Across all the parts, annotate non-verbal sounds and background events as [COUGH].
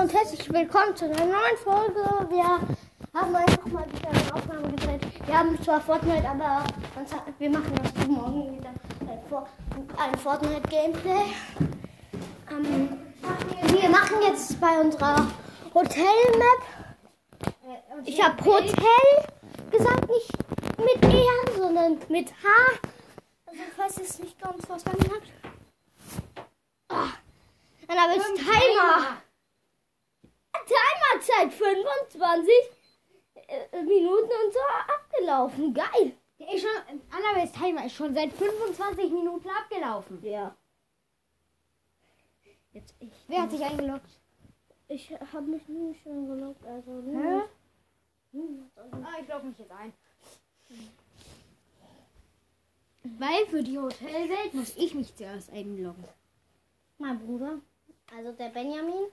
Hallo und herzlich willkommen zu einer neuen Folge. Wir haben einfach mal wieder eine Aufnahme gedreht. Wir haben zwar Fortnite, aber wir machen das morgen wieder ein Fortnite-Gameplay. Ähm, wir machen jetzt bei unserer Hotel-Map. Ich habe Hotel gesagt, nicht mit E, sondern mit H. Also falls ihr es nicht ganz verstanden habt. Ah, dann habe ich Timer. Timerzeit 25 äh, Minuten und so abgelaufen. Geil. Der ist schon, Annabels Timer ist schon seit 25 Minuten abgelaufen. Ja. Jetzt ich. Wer hat sich eingeloggt? Ich habe mich nie schon gelockt, also Hä? Also, Ah, ich logge mich jetzt ein. Weil für die Hotelwelt muss ich mich zuerst einloggen. mein Bruder, also der Benjamin.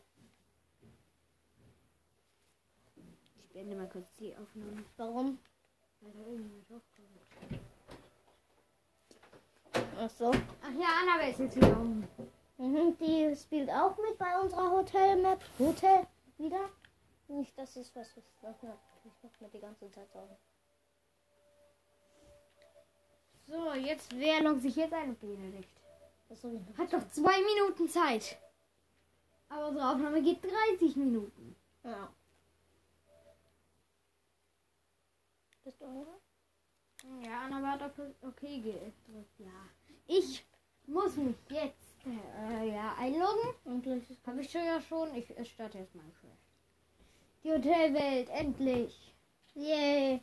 Beende mal kurz die Aufnahme. Warum? Weil da irgendjemand hochkommt. Ach so. Ach ja, Annabel ist jetzt um. Mhm, die spielt auch mit bei unserer Hotel-Map. Hotel wieder. Nicht, dass es was ist. Ich mach mir die ganze Zeit Sorgen. So, jetzt, wer loggt sich jetzt ein? Benedikt. Ist so Hat doch zwei Minuten Zeit. Aber unsere Aufnahme geht 30 Minuten. Ja. Bist du hungrig? Ja, Annabel hat auf okay gedrückt. Ja. Ich muss mich jetzt äh, ja, einloggen. Und gleich ist Habe ich schon ja schon. Ich starte jetzt Minecraft. Die Hotelwelt, endlich. Yay.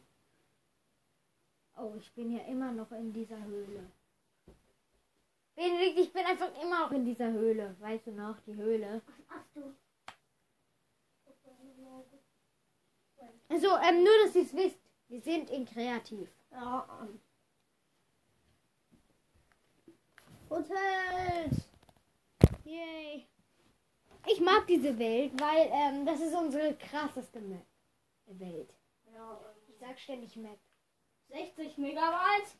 Oh, ich bin ja immer noch in dieser Höhle. Benedikt, ich bin einfach immer noch in dieser Höhle. Weißt du noch, die Höhle? Ach du. Also, ähm, nur, dass ihr es wisst. Wir sind in kreativ. Ja. Hotels. Yay. Ich mag diese Welt, weil ähm, das ist unsere krasseste Map. Welt. Ja, Ich sag ständig Map. 60 Megabyte.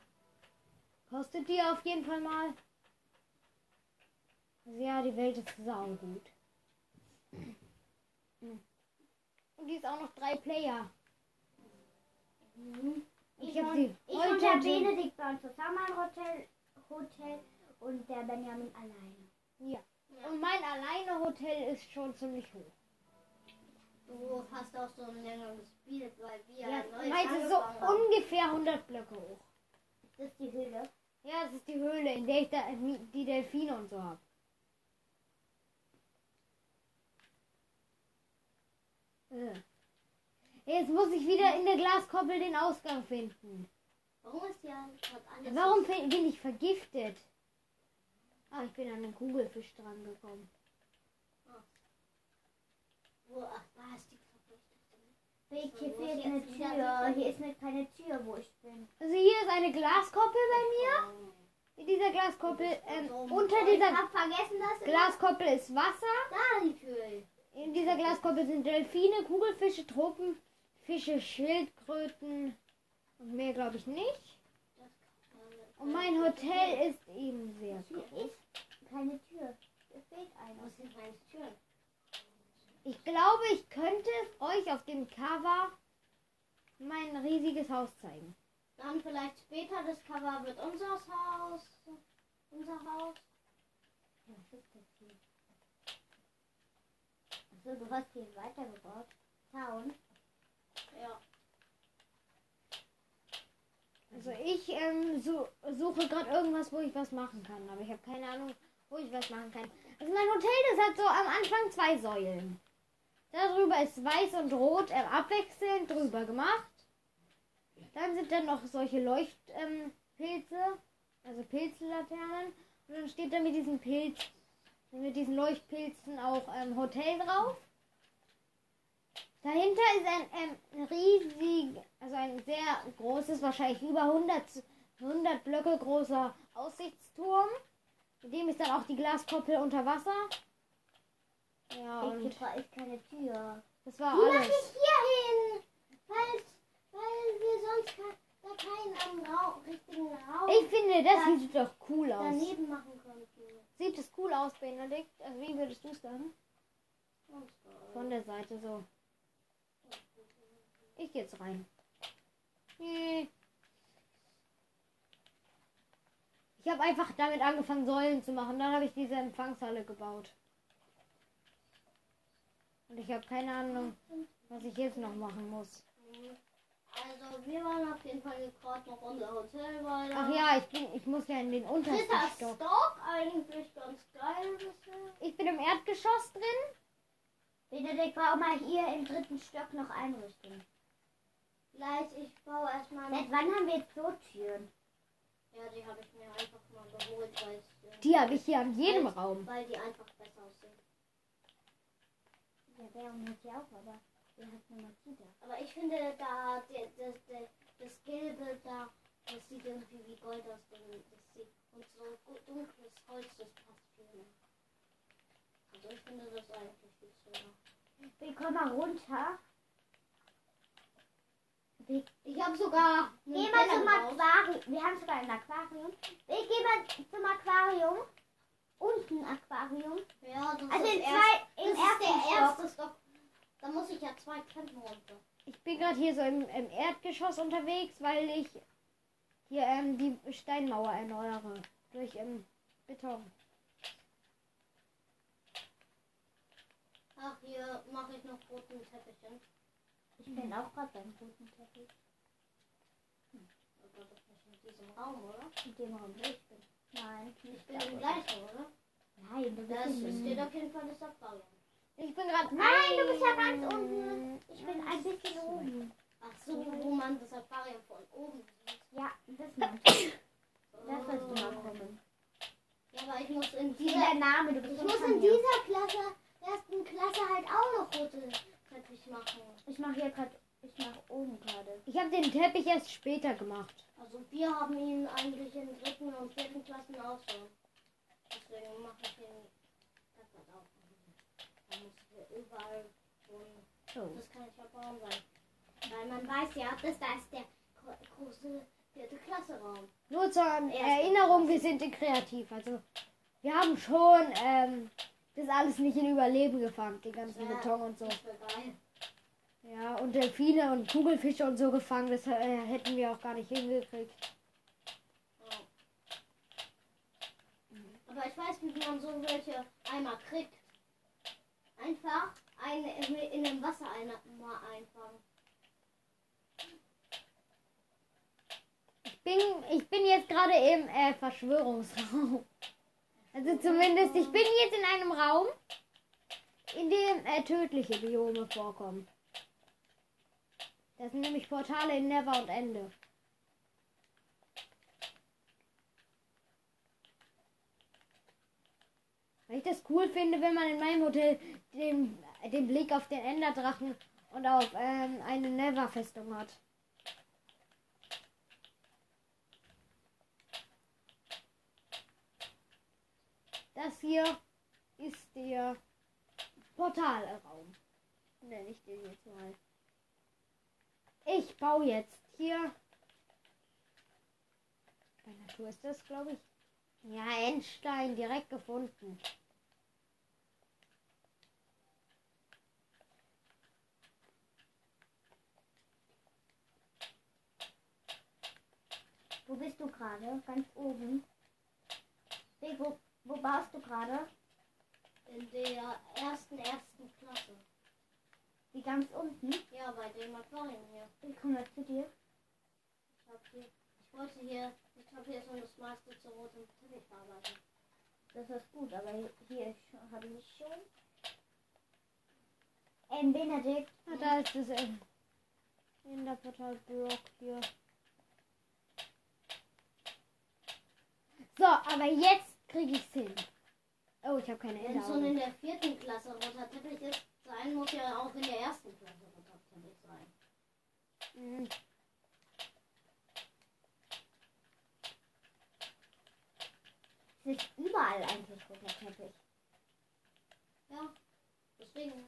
Kostet die auf jeden Fall mal. Also ja, die Welt ist saugut. Und die ist auch noch drei Player. Mhm. Ich Ich, hab und, sie ich heute und der Benedikt waren zusammen im Hotel, Hotel und der Benjamin alleine. Ja. Und mein alleine Hotel ist schon ziemlich hoch. Du hast auch so ein längeres Spiel, weil wir Ja, ist so haben. ungefähr 100 Blöcke hoch. Das ist die Höhle. Ja, das ist die Höhle, in der ich da die Delfine und so habe. Äh. Jetzt muss ich wieder in der Glaskoppel den Ausgang finden. Warum ist ja hat alles Warum bin ich vergiftet? Ah, ich bin an den Kugelfisch dran gekommen. Wo, ach, da ist die Weg, hier fehlt eine Tür. Hier ist nicht keine Tür, wo ich bin. Also hier ist eine Glaskoppel bei mir. In dieser Glaskoppel, ähm, unter dieser Glaskoppel ist Wasser. da die Tür ist. In dieser Glaskoppel sind Delfine, Kugelfische, Tropenfische, Schildkröten und mehr glaube ich nicht. Und mein Hotel ist eben sehr groß. ist keine Tür. Hier fehlt eine. Was sind meine Türen? Ich glaube, ich könnte euch auf dem Cover mein riesiges Haus zeigen. Dann vielleicht später das Cover wird unser Haus. Unser Haus. Was ist das hier? Achso, du hast hier weitergebaut. Town. Ja. Also ich ähm, so, suche gerade irgendwas, wo ich was machen kann, aber ich habe keine Ahnung, wo ich was machen kann. Also mein Hotel, das hat so am Anfang zwei Säulen. Darüber ist weiß und rot ähm, abwechselnd drüber gemacht. Dann sind dann noch solche Leuchtpilze, ähm, also Pilzlaternen. Und dann steht da mit diesen Pilz, mit diesen Leuchtpilzen auch ähm, Hotel drauf. Dahinter ist ein ähm, riesig, also ein sehr großes, wahrscheinlich über 100, 100 Blöcke großer Aussichtsturm. Mit dem ist dann auch die Glaskoppel unter Wasser. Ja, und ist keine Tür. das war Die mache alles. ich hier hin. Weil, weil wir sonst da keinen Raum, richtigen Raum Ich finde, das sieht doch cool aus. daneben machen könnten. Sieht es cool aus, Benedikt? Also wie würdest du es sagen? Von Von der Seite so. Ich geh jetzt rein. Ich habe einfach damit angefangen, Säulen zu machen. Dann habe ich diese Empfangshalle gebaut. Und ich habe keine Ahnung, was ich jetzt noch machen muss. Also, wir waren auf jeden Fall gerade noch unser Hotel weiter. Ach ja, ich, bin, ich muss ja in den untersten Dritter Stock. Stock, eigentlich ganz geil bisher. Ich bin im Erdgeschoss drin. Benedikt, bau mal hier im dritten Stock noch einrichten. Gleich, ich baue erstmal Seit wann haben wir jetzt so Türen? Ja, die habe ich mir einfach mal geholt, weil äh, Die habe ich hier an jedem Raum. weil die einfach besser aussehen. Ja, der und hat ja auch, aber der hat nur Makita. Aber ich finde da der, das, das, das Gelbe da, das sieht irgendwie wie Gold aus. Das sieht, und so dunkles Holz, das passt viel mehr. Also ich finde das eigentlich viel schöner. Wir kommen mal runter. Ich habe sogar geh mal zum. Aquarium. Wir haben sogar ein Aquarium. Wir gehen mal zum Aquarium. Unten Aquarium. Ja, das Also ist in erst- zwei, das im ist ersten der Stock. erste Stock. Da muss ich ja zwei Treppen runter. Ich bin gerade hier so im, im Erdgeschoss unterwegs, weil ich hier ähm, die Steinmauer erneuere. Durch ähm, Beton. Ach, hier mache ich noch roten Teppichen. Ich bin auch gerade beim guten Teppich. Aber das nicht in diesem Raum, oder? In dem Raum, wo ich bin. Nein, Ich bin im gleichen, oder? Nein, du bist Das in- steht auf jeden Fall das Aquarium. Ich bin gerade. Nein, du bist ja ganz unten. Ich bin ein bisschen oben. Ach so, wo man das Aquarium von oben sieht. Ja, das [COUGHS] ich. Das sollst du mal kommen. Ja, aber ich muss in ist dieser, der Name? Du bist ich muss in dieser Klasse, ersten Klasse halt auch noch rote Teppich machen. Ich mache hier gerade, ich mache oben gerade. Ich habe den Teppich erst später gemacht. Also wir haben ihn eigentlich in dritten und vierten Klassen auch schon. Deswegen mache ich das hat auch. Da muss ich überall schon. Oh. Das kann ich ja bauen, weil, weil man weiß ja, dass da ist der gro- große vierte Klasse Raum. Nur zur Erinnerung, wir sind kreativ. Also wir haben schon ähm, das alles nicht in Überleben gefangen, den ganzen Ja. Beton und so. Ja, und Delfine und Kugelfische und so gefangen, das äh, hätten wir auch gar nicht hingekriegt. Aber ich weiß, wie man so welche Eimer kriegt. Einfach eine in, in dem Wasser eine, mal einfangen. Ich bin, ich bin jetzt gerade im äh, Verschwörungsraum. Also zumindest, ich bin jetzt in einem Raum, in dem äh, tödliche Biome vorkommen. Das sind nämlich Portale in Never und Ende. Weil ich das cool finde, wenn man in meinem Hotel den, den Blick auf den Enderdrachen und auf ähm, eine Never-Festung hat. Das hier ist der Portalraum. Nenne ich den jetzt mal. Ich baue jetzt hier. Bei Natur ist das, glaube ich. Ja, Endstein, direkt gefunden. Wo bist du gerade? Ganz oben. Weg, wo, wo baust du gerade? In der ersten, ersten Klasse. Wie ganz unten? Ja, bei dem Aquarium hier. Ich komme jetzt zu dir. Ich, hab hier, ich wollte hier, ich habe hier schon das meiste zu rotem Teppich verarbeitet. Das ist gut, aber hier habe ich schon. Ähm, Benedikt. Ah, da ist das ähm, Enderportal-Block hier. So, aber jetzt kriege ich's hin. Oh, ich habe keine Wenn schon Ender. in der vierten Klasse roter Teppich ist, sein muss ja auch in der ersten Klasse roter Teppich sein. Mhm. Es ist überall eigentlich roter Teppich. Ja, deswegen.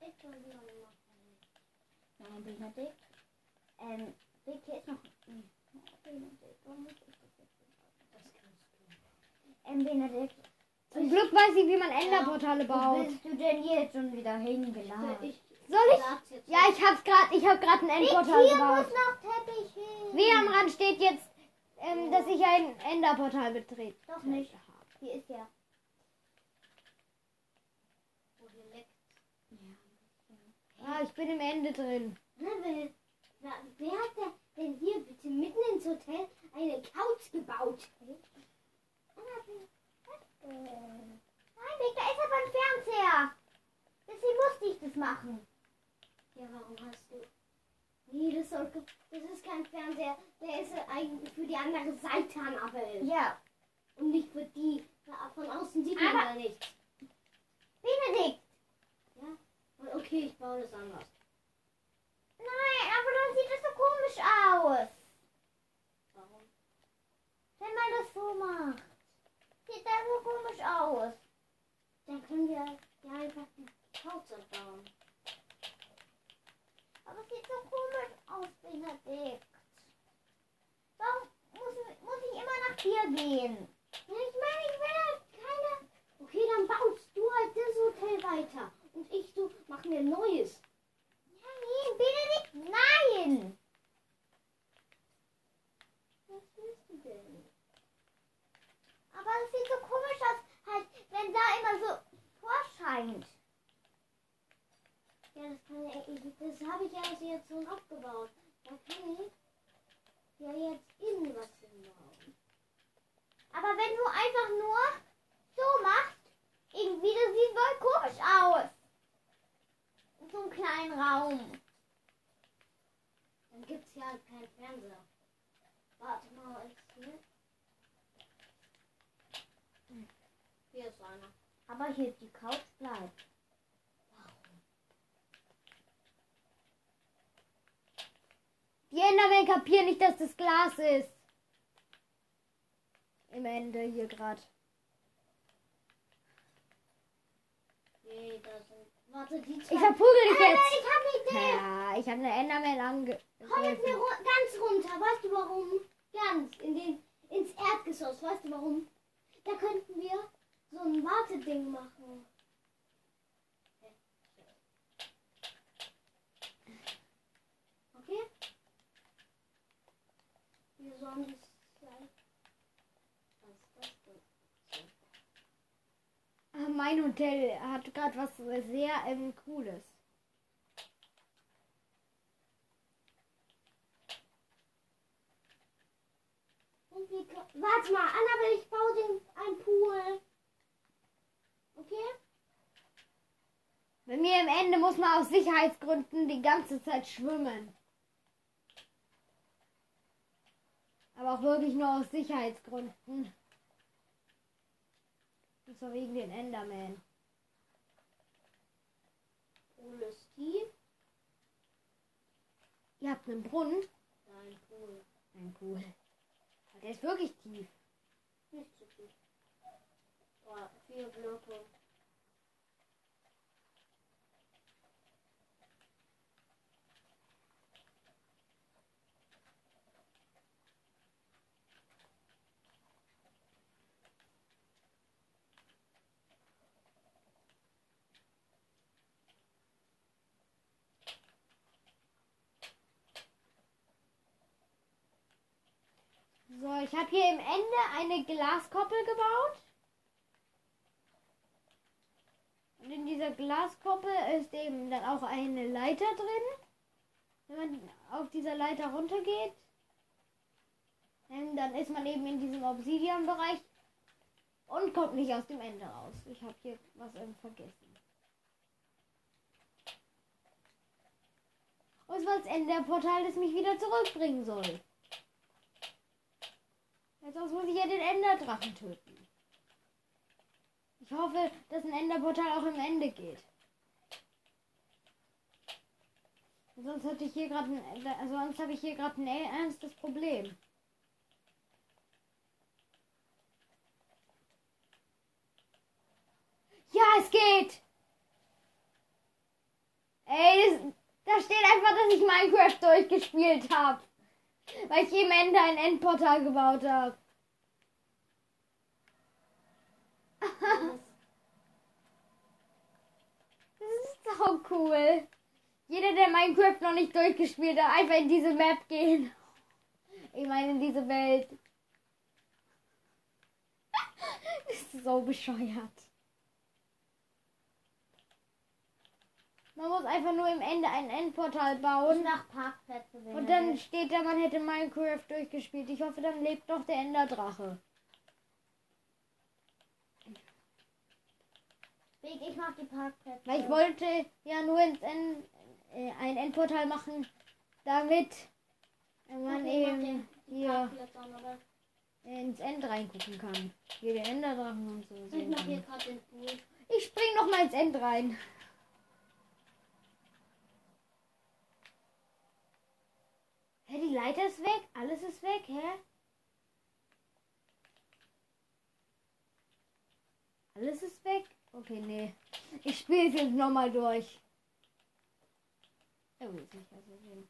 Ich will wieder machen. Nein, Benedikt. Ähm, Vicky ist noch. Hm, Benedikt, warum muss ich das jetzt nicht machen? Ähm, Benedikt, Zum Glück weiß ich, wie man Enderportale wo baut. bist du denn jetzt schon wieder hingeladen? Ich Soll ich? Ja, ich hab's gerade, ich hab gerade ein Endportal Hier gebaut. muss noch Teppich hin. Wie am Rand steht jetzt, ähm, dass ich ein Enderportal betrete. Doch nicht. Hier ist ja. Ah, ich bin im Ende drin. Wer, hat denn hier bitte mitten ins Hotel eine Couch gebaut? Nein, Weg, da ist aber ein Fernseher. Deswegen musste ich das machen. Ja, warum hast du. Nee, das, soll, das ist kein Fernseher. Der ist eigentlich für die andere Seite am Appel. Ja. Und nicht für die. Von außen sieht man Aber- da nichts. Benedikt. Und Okay, ich baue das anders. Nein, aber dann sieht es so komisch aus. Warum? Wenn man das so macht. Sieht das so komisch aus. Dann können wir ja einfach die Couch abbauen. Aber es sieht so komisch aus, Benedikt. Warum muss, muss ich immer nach dir gehen? Ja, ich meine, ich will halt keine. Okay, dann baust du halt das Hotel weiter. Und ich so, mach mir ein neues. Benedikt, nein. Was willst du denn? Aber es sieht so komisch aus, halt, wenn da immer so vorscheint. Ja, das das habe ich ja also jetzt schon abgebaut. Da kann ich ja jetzt innen was hinbauen. Aber wenn du einfach nur so machst, irgendwie, das sieht voll komisch aus. In so einem kleinen Raum. Dann gibt's ja halt keinen Fernseher. Warte mal, ist hier? Hier ist einer. Aber hier die Couch bleibt. Die Endermen kapieren nicht, dass das Glas ist. Im Ende hier gerade. Nee, da sind. Warte, die zwei. Ich verprügel dich Äh, jetzt. ich habe eine Idee. Ja, ich habe eine Enderman ange... Komm mit mir ru ganz runter. Weißt du warum? Ganz. In den, ins Erdgeschoss. Weißt du warum? Da könnten wir so ein Warteding machen. Okay? Wir sollen das sein. Was ist das denn? Ah, Mein Hotel hat gerade was sehr ähm, Cooles. Warte mal, Annabelle, ich baue den einen Pool. Okay? Bei mir im Ende muss man aus Sicherheitsgründen die ganze Zeit schwimmen. Aber auch wirklich nur aus Sicherheitsgründen. Zwar wegen den Enderman. Pool ist tief. Ihr habt einen Brunnen? Nein, Pool. Ein Pool. Aber Der ist wirklich tief. Nicht zu tief. Boah, vier Blöcke. So, ich habe hier im Ende eine Glaskoppel gebaut. Und in dieser Glaskoppel ist eben dann auch eine Leiter drin. Wenn man auf dieser Leiter runtergeht, ähm, dann ist man eben in diesem Obsidian-Bereich und kommt nicht aus dem Ende raus. Ich habe hier was vergessen. Und es war das Ende der Portal, das mich wieder zurückbringen soll. Sonst muss ich ja den Enderdrachen töten. Ich hoffe, dass ein Enderportal auch im Ende geht. Sonst hatte ich hier gerade äh, sonst habe ich hier gerade ein ernstes Problem. Ja, es geht! Ey, das, da steht einfach, dass ich Minecraft durchgespielt habe. Weil ich im Ende ein Endportal gebaut habe. [LAUGHS] Das ist so cool. Jeder, der Minecraft noch nicht durchgespielt hat, einfach in diese Map gehen. Ich meine, in diese Welt. [LAUGHS] Das ist so bescheuert. Man muss einfach nur im Ende ein Endportal bauen. nach Parkplätze wählen. Und dann steht da, man hätte Minecraft durchgespielt. Ich hoffe, dann lebt doch der Enderdrache. Weg, ich mach die Parkplätze. Weil ich wollte ja nur ins End, äh, ein Endportal machen, damit man Okay, eben hier ins End reingucken kann. Hier den Enderdrachen und so. Ich mach hier gerade den Pool. Ich spring noch mal ins End rein. Hä, die Leiter ist weg? Alles ist weg, hä? Alles ist weg? Okay, nee. Ich spiele es jetzt nochmal durch. Ja, gut, sicher so sehen.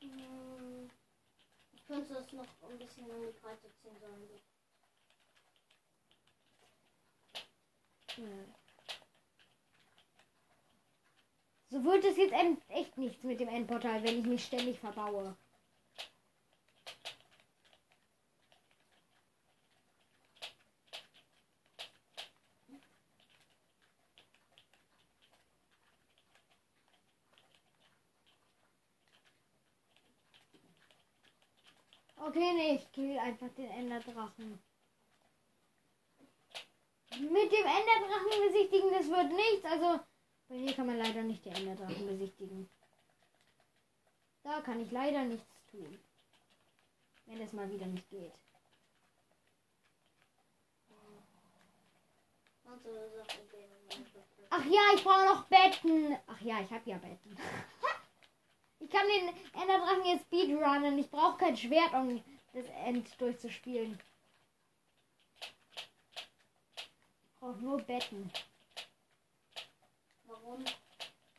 Hm, Ich könnte das noch ein bisschen in die Breite ziehen sollen. Ja. So wird es jetzt echt nichts mit dem Endportal, wenn ich mich ständig verbaue. Okay, nee, ich kill einfach den Enderdrachen. Mit dem Enderdrachen besichtigen, das wird nichts. Also, bei mir kann man leider nicht die Enderdrachen besichtigen. Da kann ich leider nichts tun. Wenn es mal wieder nicht geht. Ach ja, ich brauche noch Betten. Ach ja, ich habe ja Betten. [LAUGHS] Ich kann den Enderdrachen jetzt speedrunnen. Ich brauche kein Schwert, um das End durchzuspielen. Ich brauche nur Betten. Warum?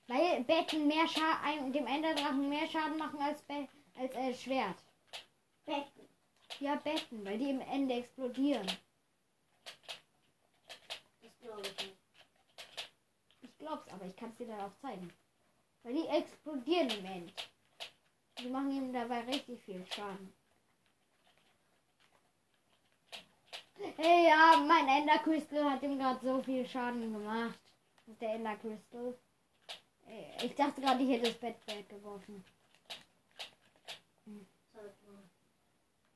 Weil Betten mehr Schaden, dem Enderdrachen mehr Schaden machen als, Be als äh, Schwert. Betten. Ja, Betten, weil die im Ende explodieren. Das glaube ich nicht. Ich glaub's, aber ich kann es dir dann auch zeigen. Weil die explodieren im End. Die machen ihm dabei richtig viel Schaden. Hey, ja, mein Ender Crystal hat ihm gerade so viel Schaden gemacht. Das ist der Ender Crystal. Äh, Ich dachte gerade, ich hätte das Bett weggeworfen. Zeig mal.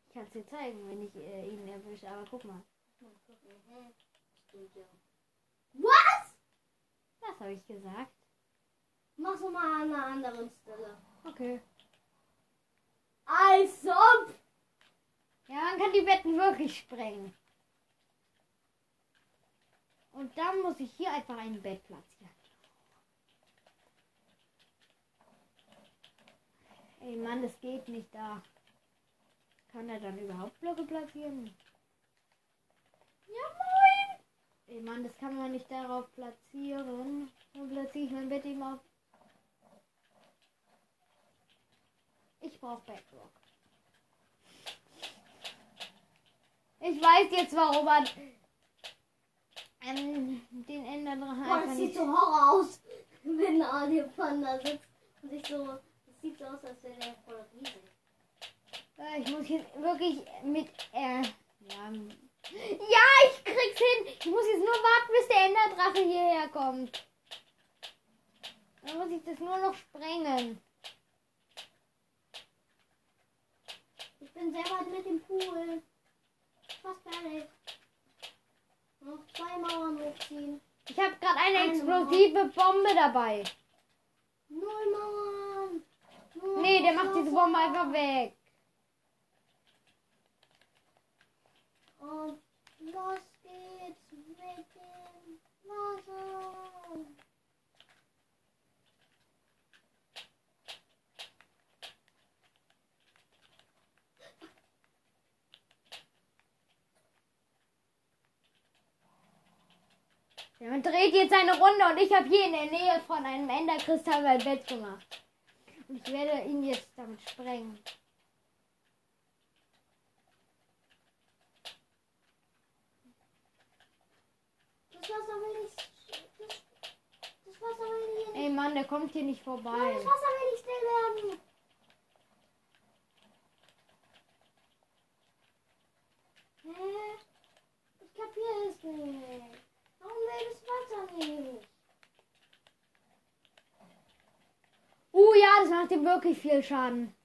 Ich kann es dir zeigen, wenn ich äh, ihn erwische. Aber guck mal. Hm. Was? Das habe ich gesagt. Mach so mal an einer anderen Stelle. Okay. Als ob. Ja, man kann die Betten wirklich sprengen. Und dann muss ich hier einfach ein Bett platzieren. Ey Mann, das geht nicht da. Kann er dann überhaupt Blöcke platzieren? Ja, moin. Ey Mann, das kann man nicht darauf platzieren. Dann platziere ich mein Bett eben auf. Ich brauche Bedrock. Ich weiß jetzt, warum man ähm, den Enderdrachen Boah, das sieht so Horror aus, [LAUGHS] wenn Adipan da sitzt und sich so. Das sieht so aus, als wäre der voll riesig. Äh, Ich muss jetzt wirklich mit... Äh, ja, ja, ich krieg's hin. Ich muss jetzt nur warten, bis der Enderdrache hierher kommt. Dann muss ich das nur noch sprengen. Ich bin sehr weit mit dem Pool. Fast fertig. Noch zwei Mauern hochziehen. Ich habe gerade eine Eine explosive Bombe dabei. Null Mauern. Nur Nee, der macht diese Bombe einfach weg. Und los geht's mit dem Wasser. Man dreht jetzt eine Runde und ich habe hier in der Nähe von einem Enderkristall mein Bett gemacht. Und ich werde ihn jetzt damit sprengen. Das Wasser will ich. Das, das Wasser will ich. Ey Mann, der kommt hier nicht Nein, vorbei. das Wasser will nicht still werden. Hä? Ich kapiere es nicht. Warum will das Wasser nicht? Uh ja, das macht ihm wirklich viel Schaden.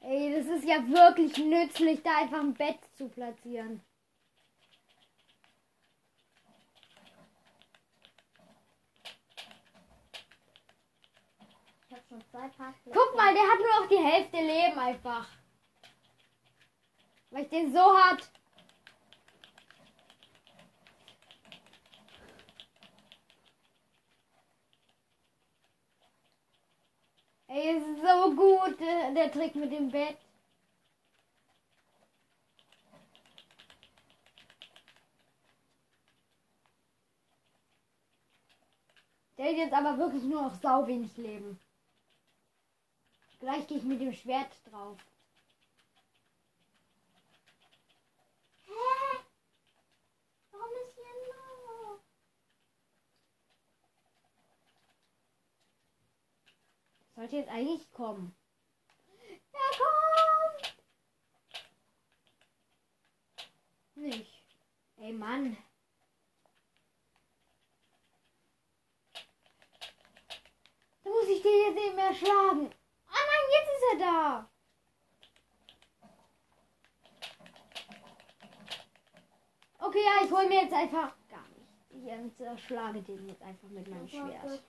Ey, das ist ja wirklich nützlich, da einfach ein Bett zu platzieren. Guck mal, der hat nur noch die Hälfte Leben einfach. Weil ich den so hart. Ey, ist so gut, der, der Trick mit dem Bett. Der hat jetzt aber wirklich nur noch sau wenig Leben. Gleich gehe ich mit dem Schwert drauf. Hä? Warum ist hier ein Mauer? Sollte jetzt eigentlich kommen. Er kommt! Nicht. Ey Mann. Da muss ich den jetzt eben erschlagen. Ah nein, jetzt ist er da. Okay, ja, ich hole mir jetzt einfach gar nicht. Ich zerschlage den jetzt einfach mit meinem Schwert.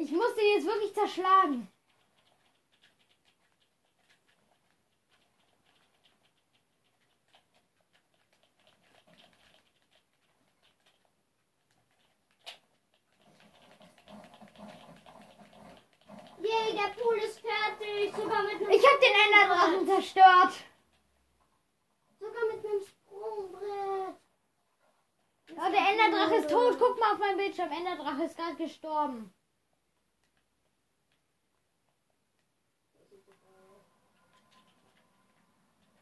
Ich muss den jetzt wirklich zerschlagen. Yay, der Pool ist fertig. Sogar mit einem Ich habe den Enderdrachen zerstört. Sogar mit einem Sprungbrett. Oh, der Enderdrache ist tot. Guck mal auf meinem Bildschirm. Enderdrache ist gerade gestorben.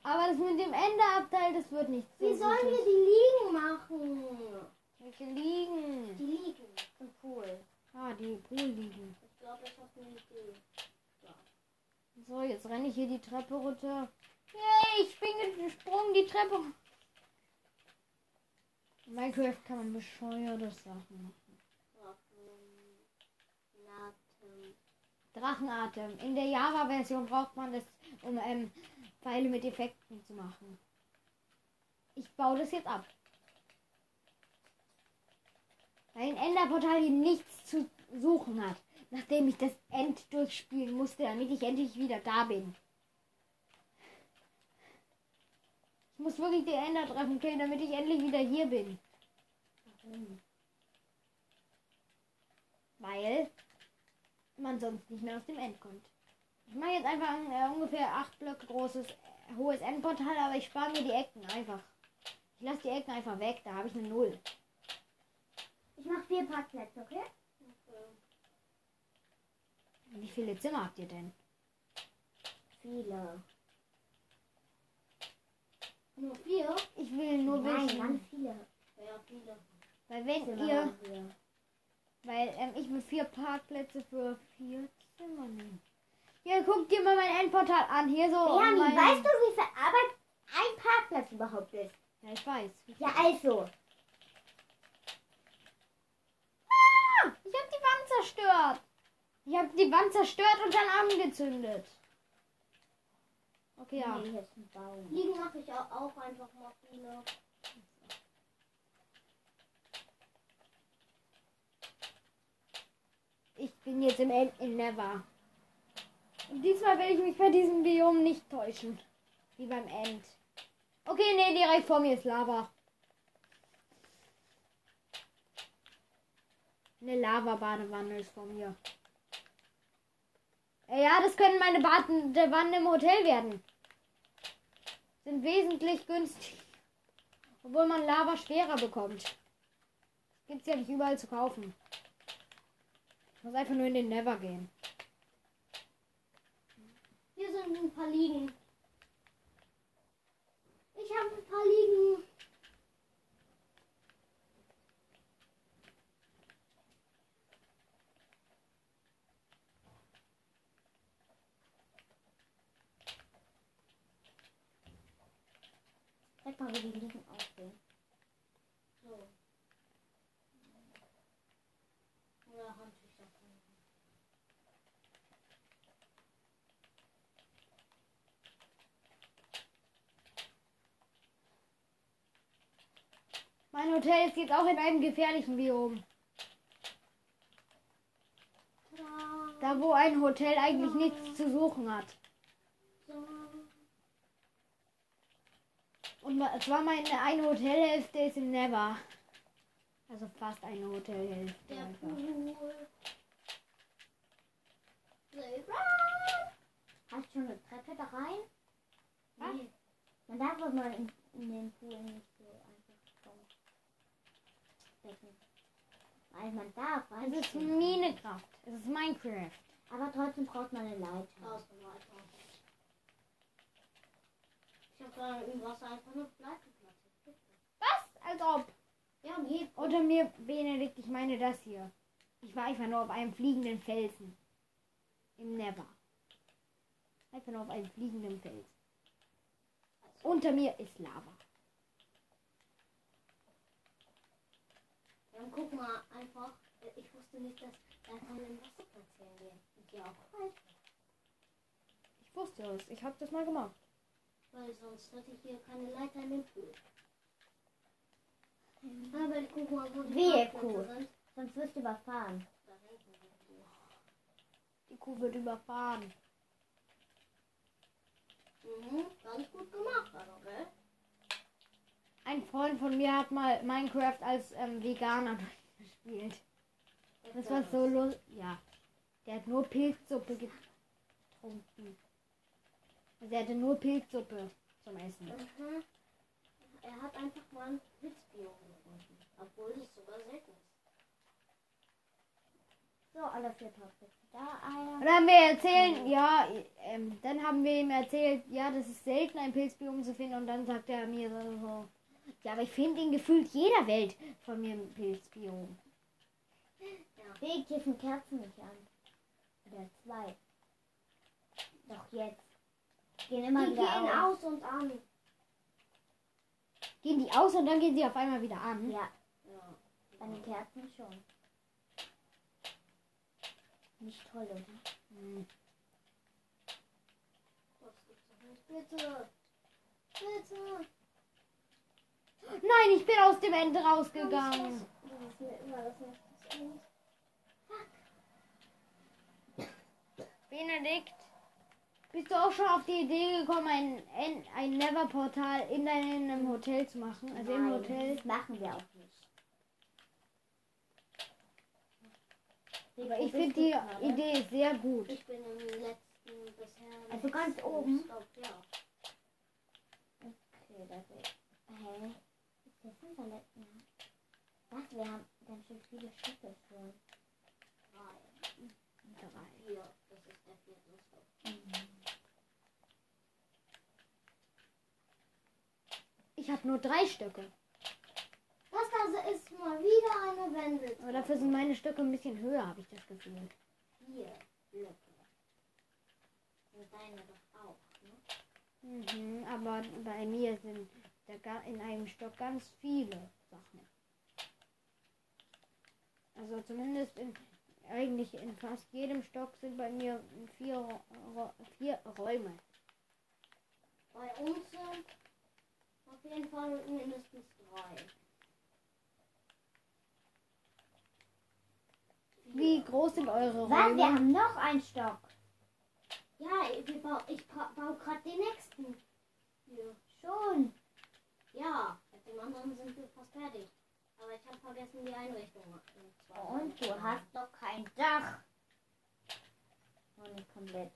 Aber das mit dem Enderabteil, das wird nicht so Wie sollen wir die liegen machen? Welche liegen? Die liegen im Pool. Ah, die Pool liegen. Ich glaube, ich habe eine Idee. So, jetzt renne ich hier die Treppe runter. Yay, ich bin gesprungen die Treppe. In Minecraft kann man bescheuerte Sachen machen. Drachenatem. In der Java-Version braucht man das, um ähm, Pfeile mit Effekten zu machen. Ich baue das jetzt ab. Weil ein Enderportal hier nichts zu suchen hat, nachdem ich das End durchspielen musste, damit ich endlich wieder da bin. Ich muss wirklich den Ender treffen können, damit ich endlich wieder hier bin. Warum? Weil man sonst nicht mehr aus dem End kommt. Ich mache jetzt einfach ein äh, ungefähr 8 Blöcke großes, äh, hohes Endportal, aber ich spare mir die Ecken einfach. Ich lasse die Ecken einfach weg, da habe ich eine Null. Ich mache vier Parkplätze, okay? Wie viele Zimmer habt ihr denn? Viele. Nur vier? Ich will nur Nein, wissen. ganz viele. Ja, viele. Weil wenn Zimmer ihr, weil ähm, ich will vier Parkplätze für vier Zimmer nehmen. Hier, guck dir mal mein Endportal an. Hier so. Benjamin, mein- weißt du, wie viel Arbeit ein Parkplatz überhaupt ist? Ja, ich weiß. Ja, also. Ah, ich habe die Wand zerstört. Ich habe die Wand zerstört und dann angezündet. Okay, ja. Nee, hier ist ein Baum. Liegen mache ich auch, auch einfach mal viele. Ich bin jetzt im End in Never. Diesmal werde ich mich bei diesem Biom nicht täuschen. Wie beim End. Okay, nee, direkt vor mir ist Lava. Eine Lava-Badewanne ist vor mir. Äh, Ja, das können meine Badewannen im Hotel werden. Sind wesentlich günstig. Obwohl man Lava schwerer bekommt. Gibt's ja nicht überall zu kaufen. Ich muss einfach nur in den Never gehen. Sind ein paar Liegen. Ich habe ein paar Liegen. Sag mal, wie die Liegen aussehen. So. Oder Handtücher. Mein Hotel ist jetzt auch in einem gefährlichen Biom. Da, wo ein Hotel eigentlich nichts zu suchen hat. Und ma- zwar meine eine Hotelhälfte ist in Never. Also fast eine Hotelhälfte. Der einfach. Pool. Hast du schon eine Treppe da rein? Was? Nee. Man darf aber in, in den Pool nicht Becken. Weil man darf, weiß Es ist. Minecraft. Es ist Minecraft. Aber trotzdem braucht man eine Leiter. Ich habe gerade im Wasser einfach eine Leiter platziert. Was? Als ob. Ja, nee. Unter mir, Benedikt, ich meine das hier. Ich war einfach nur auf einem fliegenden Felsen. Im Never. Einfach nur auf einem fliegenden Felsen. Unter mir ist Lava. Dann guck mal einfach. äh, Ich wusste nicht, dass da kann im Wasser platzieren gehen. Und ja auch weiter. Ich wusste es. Ich habe das mal gemacht. Weil sonst hätte ich hier keine Leiter in den Pool. Aber guck mal, wo die Wehe, Kuh. sind. Sonst wirst du überfahren. Die Kuh wird überfahren. Mhm, ganz gut gemacht, aber, gell? Ein Freund von mir hat mal Minecraft als ähm, Veganer [LAUGHS] gespielt. Das war so lustig. Ja. Der hat nur Pilzsuppe getrunken. Also er hatte nur Pilzsuppe zum Essen. Mhm. Er hat einfach mal ein Pilzbiom gefunden. Obwohl es sogar selten ist. So, alle vier Topfplätze. Da einer. Und dann haben wir erzählen, ja, ähm, dann haben wir ihm erzählt, ja, das ist selten ein Pilzbiom zu finden. Und dann sagt er mir so, so ja, aber ich finde in gefühlt jeder Welt von mir ein Pilzbiom. Weg, hier sind Kerzen nicht an. Oder zwei. Doch jetzt. Gehen immer Die wieder gehen aus. aus und an. Gehen die aus und dann gehen sie auf einmal wieder an. Ja, Ja. bei den Kerzen schon. Nicht toll, oder? Hm. Was gibt's noch nicht? Bitte. Bitte. Nein, ich bin aus dem Ende rausgegangen. Benedikt, bist du auch schon auf die Idee gekommen, ein, ein, ein Never-Portal in deinem Hotel zu machen? Also im Nein, Hotel? Das machen wir auch nicht. Aber ich finde die Idee sehr gut. Ich bin im letzten bisher. Also ganz oben? Stopp, ja. Okay, das ist. Hä? Das unser letzter? Was? Wir haben ganz schön viele Schiffe schon. Drei. Drei. Vier. Das ist der vierte Stopp. Ich habe nur drei Stücke. Das Ganze ist mal wieder eine Wende. Aber dafür sind meine Stücke ein bisschen höher, habe ich das Gefühl. Vier Blöcke. Und deine doch auch, ne? Mhm, aber bei mir sind da in einem Stock ganz viele Sachen. Also zumindest in eigentlich in fast jedem Stock sind bei mir vier, vier Räume. Bei uns sind auf jeden Fall mindestens drei. Wie groß sind eure Was? Wir Räume? haben noch einen Stock. Ja, wir bau, ich ba- baue gerade den nächsten. Hier. Schon. Ja, mit dem anderen sind wir fast fertig. Aber ich habe vergessen, die Einrichtung in zwei Und du hast doch kein Dach. Noch nicht komplett.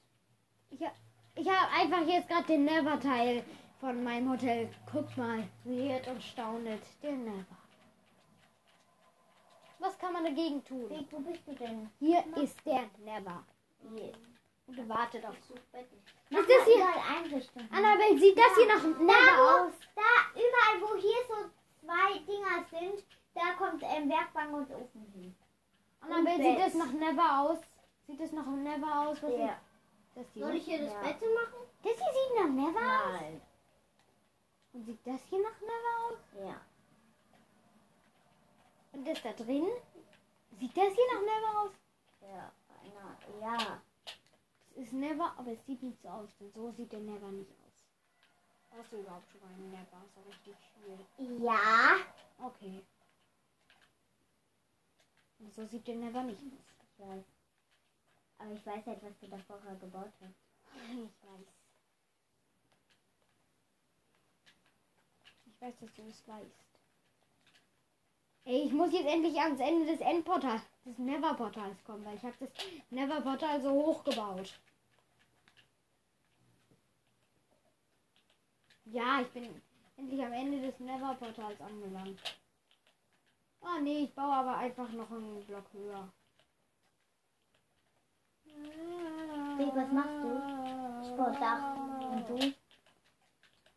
Ich, ha- ich habe einfach jetzt gerade den Never-Teil von meinem Hotel. Guckt mal, seht und staunet, der Never. man dagegen tun? Weg, wo bist du denn? Hier ist der Never. Hier. Und wartet auf. Ist Ist das hier? Annabelle, sieht das hier nach Da, aus? da, überall, wo hier so zwei Dinger sind, da kommt ähm, Werkbank und Ofen hin. Annabelle, sieht das nach Never aus? Sieht das nach Never aus? Was Ja. das hier? Soll ich hier das Ja. Bett machen? Das hier sieht nach Never aus. Nein. Und sieht das hier nach Never aus? Ja. Und das da drin? Sieht das hier nach Never aus? Ja. Na, ja. Es ist Never, aber es sieht nicht so aus. Denn so sieht der Never nicht aus. Hast du überhaupt schon mal einen Never? So richtig viel. Ja. Okay. Und so sieht der Never nicht aus. Ich weiß. Aber ich weiß halt, was du da vorher gebaut hast. [LAUGHS] Ich weiß. Ich weiß, dass du es weißt. Ey, ich muss jetzt endlich ans Ende des Endportals, des Never-Portals kommen, weil ich habe das Never-Portal so hochgebaut. Ja, ich bin endlich am Ende des Never-Portals angelangt. Ah nee, ich baue aber einfach noch einen Block höher. Weg, was machst du? Ich baue Dach. Und du?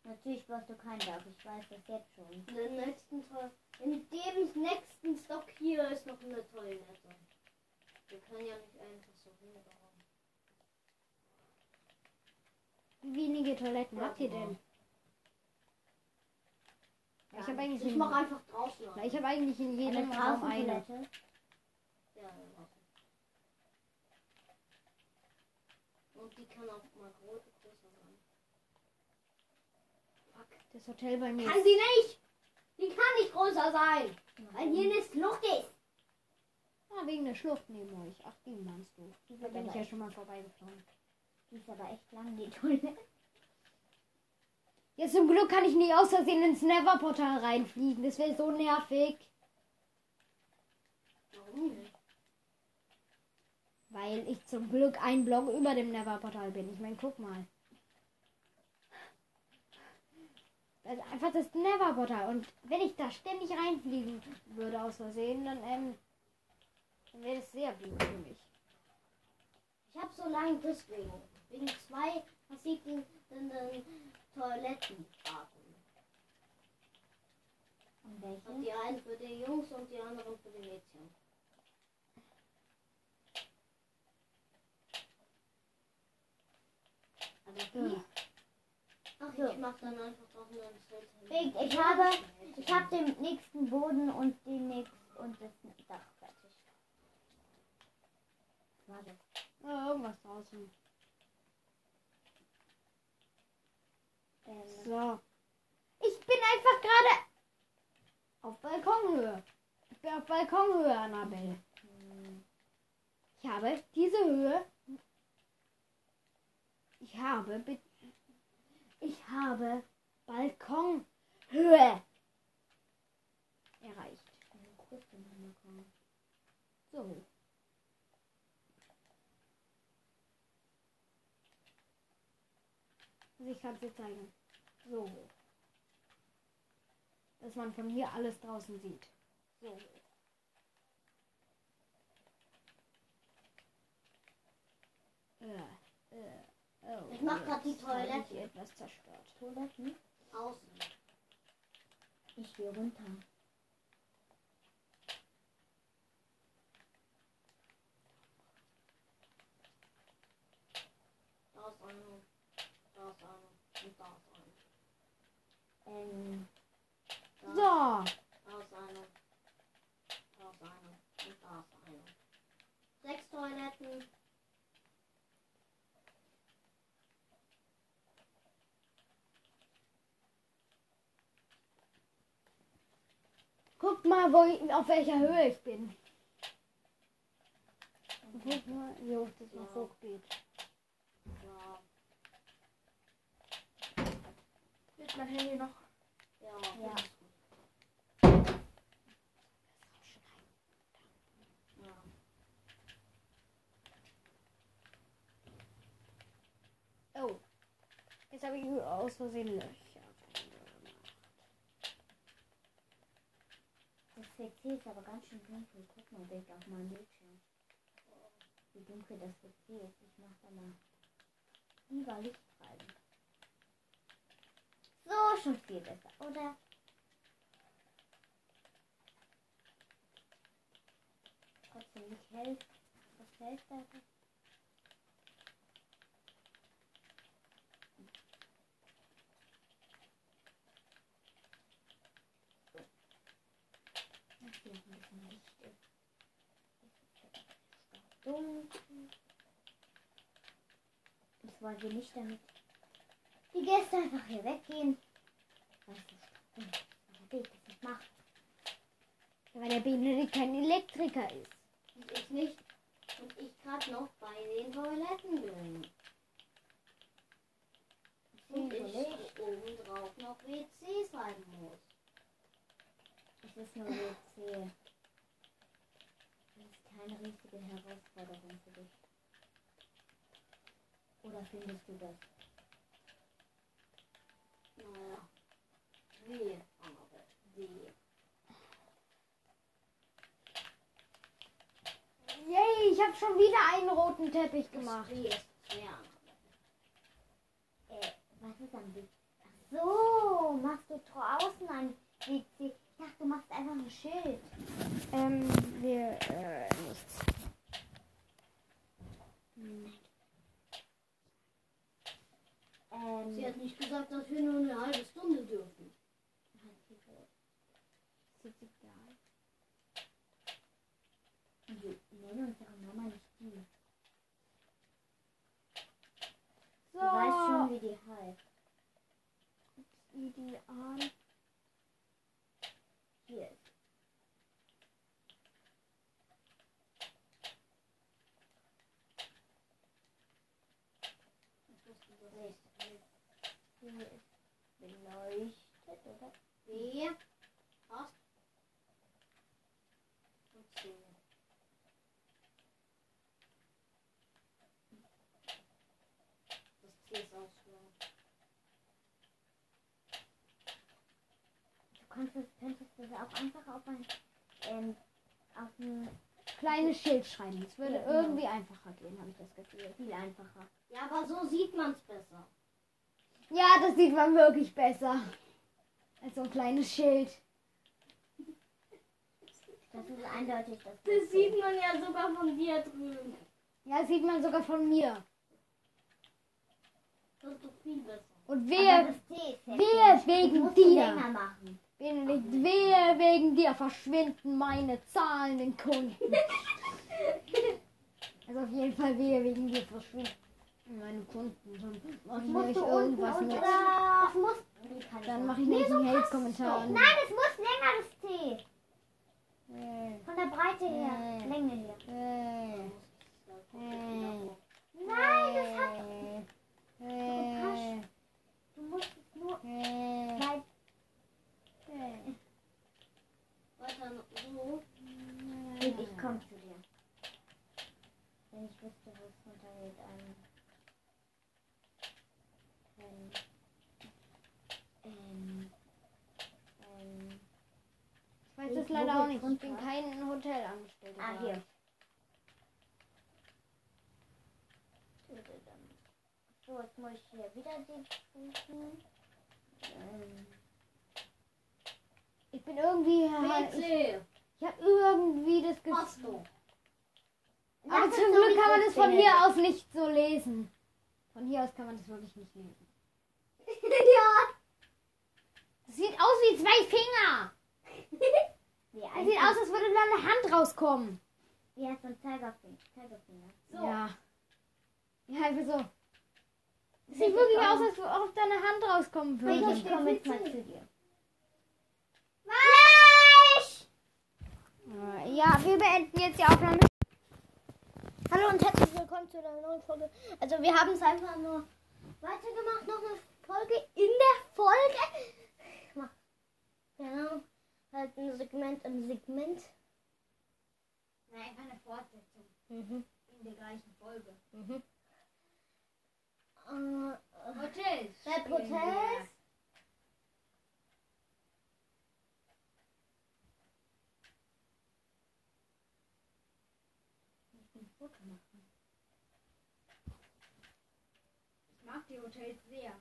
Natürlich baust du kein Dach. Ich weiß das jetzt schon. In, der nächsten in dem nächsten Stock hier ist noch eine Toilette. Wir können ja nicht einfach so hinbauen. Wie wenige Toiletten habt ihr denn? Ja, ich habe eigentlich, Ich in- mach einfach draußen Na, ich habe eigentlich in Eine jedem Raum eine. Draußentoilette. Ja. Und die kann auch mal groß, größer sein. Das Hotel bei mir Kann sie nicht! Die kann nicht größer sein! Weil hier eine Luft ist! ah, wegen der Schlucht neben euch. Ach, die meinst du. Die Da bin ich ja schon mal vorbeigeflogen. die ist aber echt lang, die Toilette. Ja, zum Glück kann ich nicht aus Versehen ins Never-Portal reinfliegen. Das wäre so nervig. Weil ich zum Glück ein Block über dem Never-Portal bin. Ich meine, guck mal. Das ist einfach das Never-Portal. Und wenn ich da ständig reinfliegen würde aus Versehen, dann, ähm, dann wäre das sehr blöd für mich. Ich hab so lange deswegen. Wegen zwei massiven Toiletten. Und welche? Und die einen für die Jungs und die anderen für die Mädchen. Aber wie? Ach, ich mach dann einfach drauf er Big, nicht. ich habe, ich habe den nächsten Boden und den nächsten und das Dach fertig. Was war das? Ja, irgendwas draußen. So. Ich bin einfach gerade auf Balkonhöhe. Ich bin auf Balkonhöhe, Annabelle. Ich habe diese Höhe. Ich habe. be- Ich habe Balkonhöhe erreicht. So. Also ich kann es dir zeigen. So. Dass man von hier alles draußen sieht. So. Äh, äh, oh, Ich mach grad die Toilette. Ich etwas zerstört. Toiletten? Außen. Ich gehe runter. Da ist einer. Da ist Ähm, Da, ist einer. Da ist einer. Und da ist einer. Sechs Toiletten. Guckt mal, wo ich, auf welcher Höhe ich bin. Guck mal, wie hoch das noch hochgeht. Ja. Wird mein Handy noch? Ja. Ja. Oh. Jetzt habe ich aus Versehen Löcher. das WC ist aber ganz schön dunkel. Guck mal, Big. meinen Bildschirm. Wie dunkel das ist. Ich mach da mal lieber Licht rein. So, schon viel besser, oder? Trotzdem nicht hell. Was hält da? Das wollen wir nicht damit die Gäste einfach hier weggehen. Weißt du, aber Weg das nicht macht. Weil der Benedikt kein Elektriker ist. Und ich nicht. Und ich gerade noch bei den Toiletten bin. Und ich oben drauf noch WC sein muss. Es ist nur WC. Das ist keine richtige Herausforderung für dich. Oder findest du das? Yay, ich habe schon wieder einen roten Teppich gemacht. Äh, was ist am? Ach so, machst du draußen ein WC? Ich dachte, du machst einfach ein Schild. Ähm, wir, äh, nichts. Ähm, Sie hat nicht gesagt, dass wir nur eine halbe Stunde dürfen. ist egal. Und wir nennen unsere Mama nicht die. So, Du weißt schon, wie die heißt. ideal. Hier ist. Hier ist beleuchtet, Wie? Was? Zehn. Das Tier ist auch schlau. Du könntest, könntest das auch einfach auf ein, ähm, auf ein, Kleines Schild schreiben. Es würde Ja, genau. irgendwie einfacher gehen, habe ich das Gefühl. viel einfacher. Ja, aber so sieht man es besser. Ja, das sieht man wirklich besser. Als so ein kleines Schild. Das ist eindeutig das Das sieht man ja sogar von dir drüben. Ja, das sieht man sogar von mir. Das ist doch viel besser. Und wer, wer wegen dir? machen. Wer wegen dir verschwinden meine zahlenden Kunden? [LAUGHS] Also auf jeden Fall wer wegen dir verschwinden meine Kunden. Dann mache ich Musst nämlich du unten irgendwas mit. Dann mache ich nämlich einen Hate-Kommentar. Nein, es muss länger das T. Äh, Von der Breite her. Nee. Länge her. äh, äh, Nein, das hat. äh, Du musst es nur äh, äh. Weiter so. Ich, ich komme zu dir. Wenn ich wüsste, wo es runtergeht. Ähm, ähm, ähm, ähm, Ich weiß es leider auch nicht. Ich bin kein Hotelangestellter. ah, hier. So, jetzt muss ich hier wieder den suchen. Ähm, Ich bin irgendwie. Ich, PC. ich habe irgendwie das Gefühl. du. Aber zum Glück kann man das von hier aus nicht so lesen. Von hier aus kann man das wirklich nicht lesen. [LAUGHS] ja. Das sieht aus wie zwei Finger. [LAUGHS] Wie Das sieht aus, als würde da eine Hand rauskommen. Ja, so ein Zeigerfinger. Zeigerfinger. So. Ja. Ja, einfach so. Das sieht wirklich aus, als ob da eine Hand rauskommen Ich würde. komme jetzt mal zu dir. Was? Äh, Ja, wir beenden jetzt die Aufnahme. Hallo und herzlich willkommen zu einer neuen Folge. Also wir haben es einfach nur weitergemacht, noch eine Folge in der Folge. Genau, halt ein Segment im Segment. Nein, einfach eine Fortsetzung Mhm. in der gleichen Folge. Mhm. Äh, Hotels. Rap Hotels. ein Foto machen. Ich mag die Hotels sehr.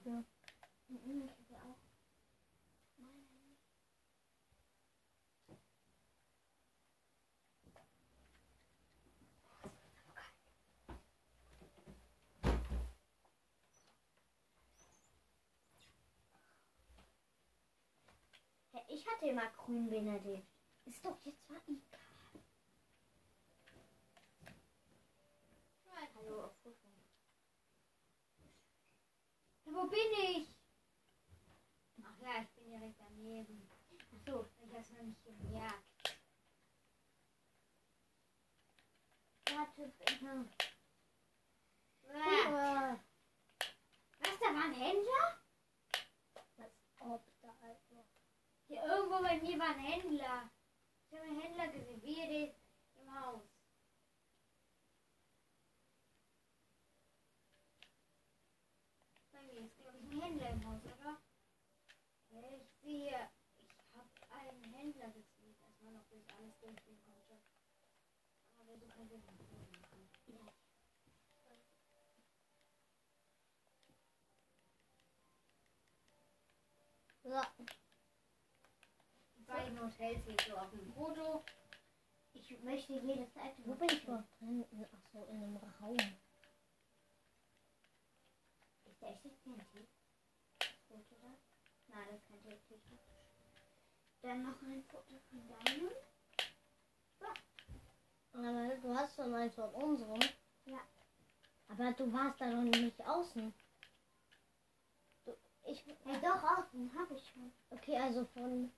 Mhm, Hä, Ich hatte immer grün Benedikt. Ist doch jetzt mal egal. Hallo, auf Foto. Ja, wo bin ich? Ach ja, ich bin direkt daneben. Achso, Ich hab's noch nicht gemerkt. warte, immer. Äh, Was, da war ein Händler? Was ob da also. Hier irgendwo bei mir war ein Händler. Ich habe einen Händler gesehen, wie ihr den im Haus. Bei mir ist, glaube ich, ein Händler im Haus, oder? Ich sehe, ich habe einen Händler gesehen, erstmal noch, bis ich alles durchgehen konnte. Aber so kann ich nicht. So, Beiden Hotels hier so auf dem Foto. Ich möchte jede Seite. wo bin ich überhaupt drin? Achso, in einem Raum. Ist da echt kein Tee? Foto da? Nein, das ist kein Tee. Dann noch ein Foto von deinem. Aber du hast schon eins von unserem. Ja. Aber du warst da noch nicht außen. Du, ich, Ja, doch, außen habe ich schon. okay, also von,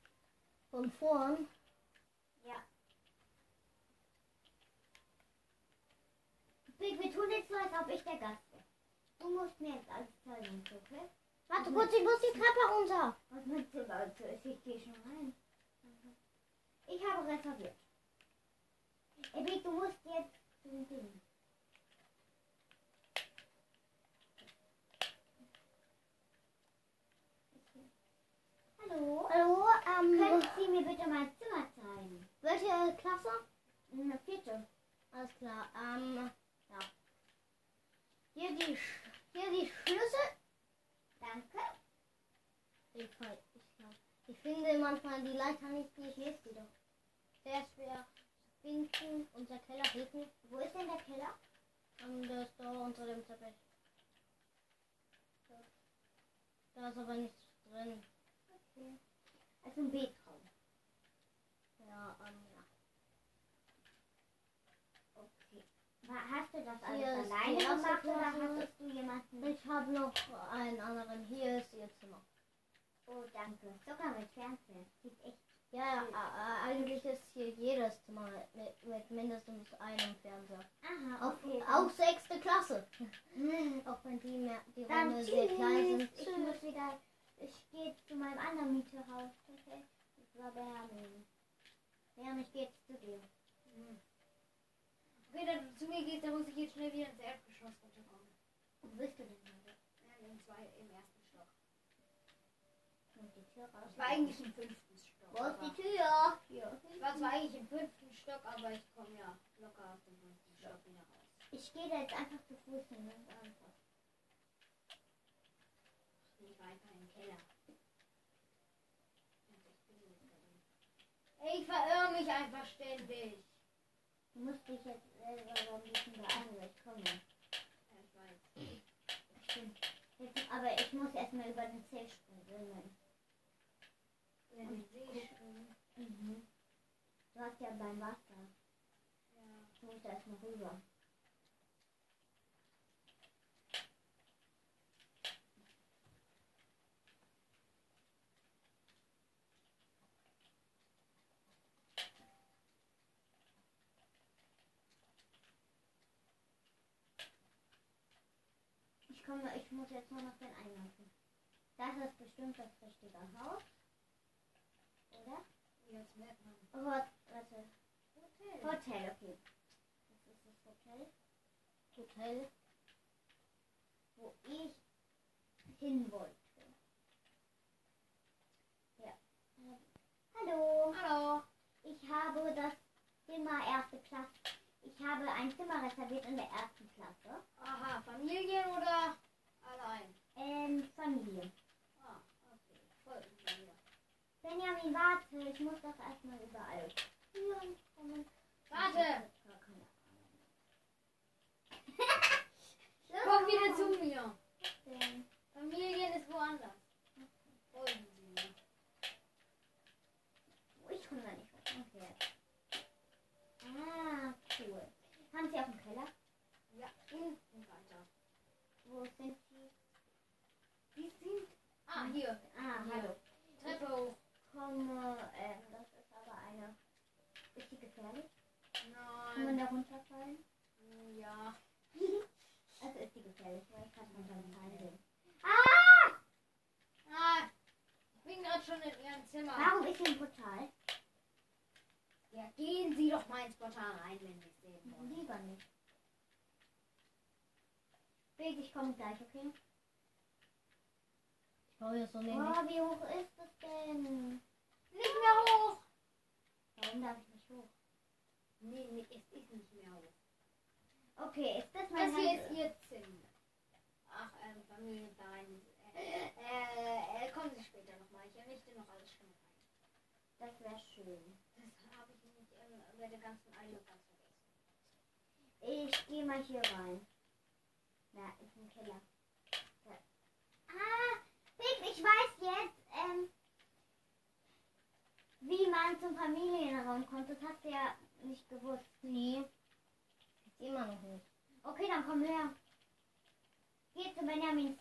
von vorn. Ja. Big, wir tun jetzt so, als ob ich der Gast bin. Du musst mir jetzt alles zeigen, okay? Warte kurz, ich muss die Treppe runter. Was mit so Leute? Ich gehe schon rein. Ich habe reserviert. Ey, Big, du musst jetzt zum Ding. Hallo? Hallo, ähm, Können Sie mir bitte mein Zimmer zeigen? welche Klasse? Eine vierte. Alles klar, ähm, ja. Hier die, Sch- hier die Schlüssel. Danke. Ich, ich, ich finde manchmal die Leiter nicht, wie ich lese sie doch. Sehr schwer finden. Unser Keller geht nicht. Wo ist denn der Keller? Ähm, der ist da unter dem Teppich. Da ist aber nichts drin. Okay. Also ein Betraum. Ja, ähm, ja. Okay. Hast du das Hier alles alleine gemacht oder hattest du jemanden? Ich habe noch einen anderen. Hier ist ihr Zimmer. Oh, danke. Sogar mit Fernseher. Sieht echt. Ja, äh, eigentlich ist hier jedes Zimmer mit, mit mindestens einem Fernseher. Aha, Auch, okay. auch sechste Klasse. Hm. [LAUGHS] Auch wenn die, mehr, die Räume sehr klein sind. Ich muss wieder. Ich gehe zu meinem anderen Mieterhaus. Okay. Das war Benjamin. Benjamin, ich gehe jetzt zu dir. Okay, dann zu mir geht, da muss ich jetzt schnell wieder ins Erdgeschoss runterkommen. Wo bist du denn heute? Ja, im, zwei, im ersten Stock. Ich war eigentlich im fünften Stock. Wo ist die Tür? Hier. Ich war zwar eigentlich im fünften Stock, aber ich komme ja locker aus dem fünften Stock wieder raus. Ich gehe da jetzt einfach zu Fuß hin. Ganz einfach. Nicht weiter im Keller. Ey, ich verirre mich einfach ständig. Du musst dich jetzt selber ein bisschen beeilen, weil ich komme. Ja, ich weiß. Stimmt. Jetzt, aber ich muss erstmal über den See springen. Wenn ich sehe schon. Mhm. Du hast ja beim Wasser. Ja. Du musst erstmal rüber. Ich komme, ich muss jetzt nur noch den Eingang finden. Das ist bestimmt das richtige Haus. Oder? Jetzt merkt man. Oh, warte. Hotel. Hotel, okay. Das ist das Hotel, Hotel. wo ich hin wollte. Ja. Hallo. Hallo. Ich habe das Zimmer erste Klasse Ich habe ein Zimmer reserviert in der ersten Klasse. Aha, Familien oder allein? Ähm, Familie. Ah, okay. Folgen wir. Benjamin, warte, ich muss das erstmal überall führen. Warte! [LAUGHS] Komm wieder zu mir. Familien ist woanders. Oh, ich komme da nicht. Okay. Ah, cool. Haben Sie auch einen Keller? Ja, unten weiter. Wo sind Sie? Die sind. Ah, hier. Ah, Hier. hallo. Treppe hoch. Komme, ähm, das ist aber eine. Ist die gefährlich? Kann man Nein. da runterfallen? Ja. [LAUGHS] Also ist die gefährlich, weil ich kann runterfallen sehen. Ah! Ah, ich bin gerade schon in Ihrem Zimmer. Warum ist ein Portal? Ja, gehen Sie doch mal ins Portal rein, wenn Sie es sehen wollen. Lieber nicht. Bild, ich komme gleich, okay? Ich baue jetzt so neben Oh, wie hoch ist das denn? Nicht mehr hoch. Warum darf ich nicht hoch? Nee, nee, es ist nicht mehr hoch. Okay, ist das mein Das hier ist Ihr Zimmer. Ach, ähm, Familie, nein. Äh, äh, äh, kommen Sie später nochmal. Ich richte noch alles schon rein. Das wäre schön. Bei der ganzen Eile ganz vergessen. Ich gehe mal hier rein. Na, ist ein Keller. Da. Ah, Big, ich weiß jetzt, ähm, wie man zum Familienraum kommt. Das hast du ja nicht gewusst. Nee. Ist immer noch nicht. Okay, dann komm her. Geh zu Benjamin.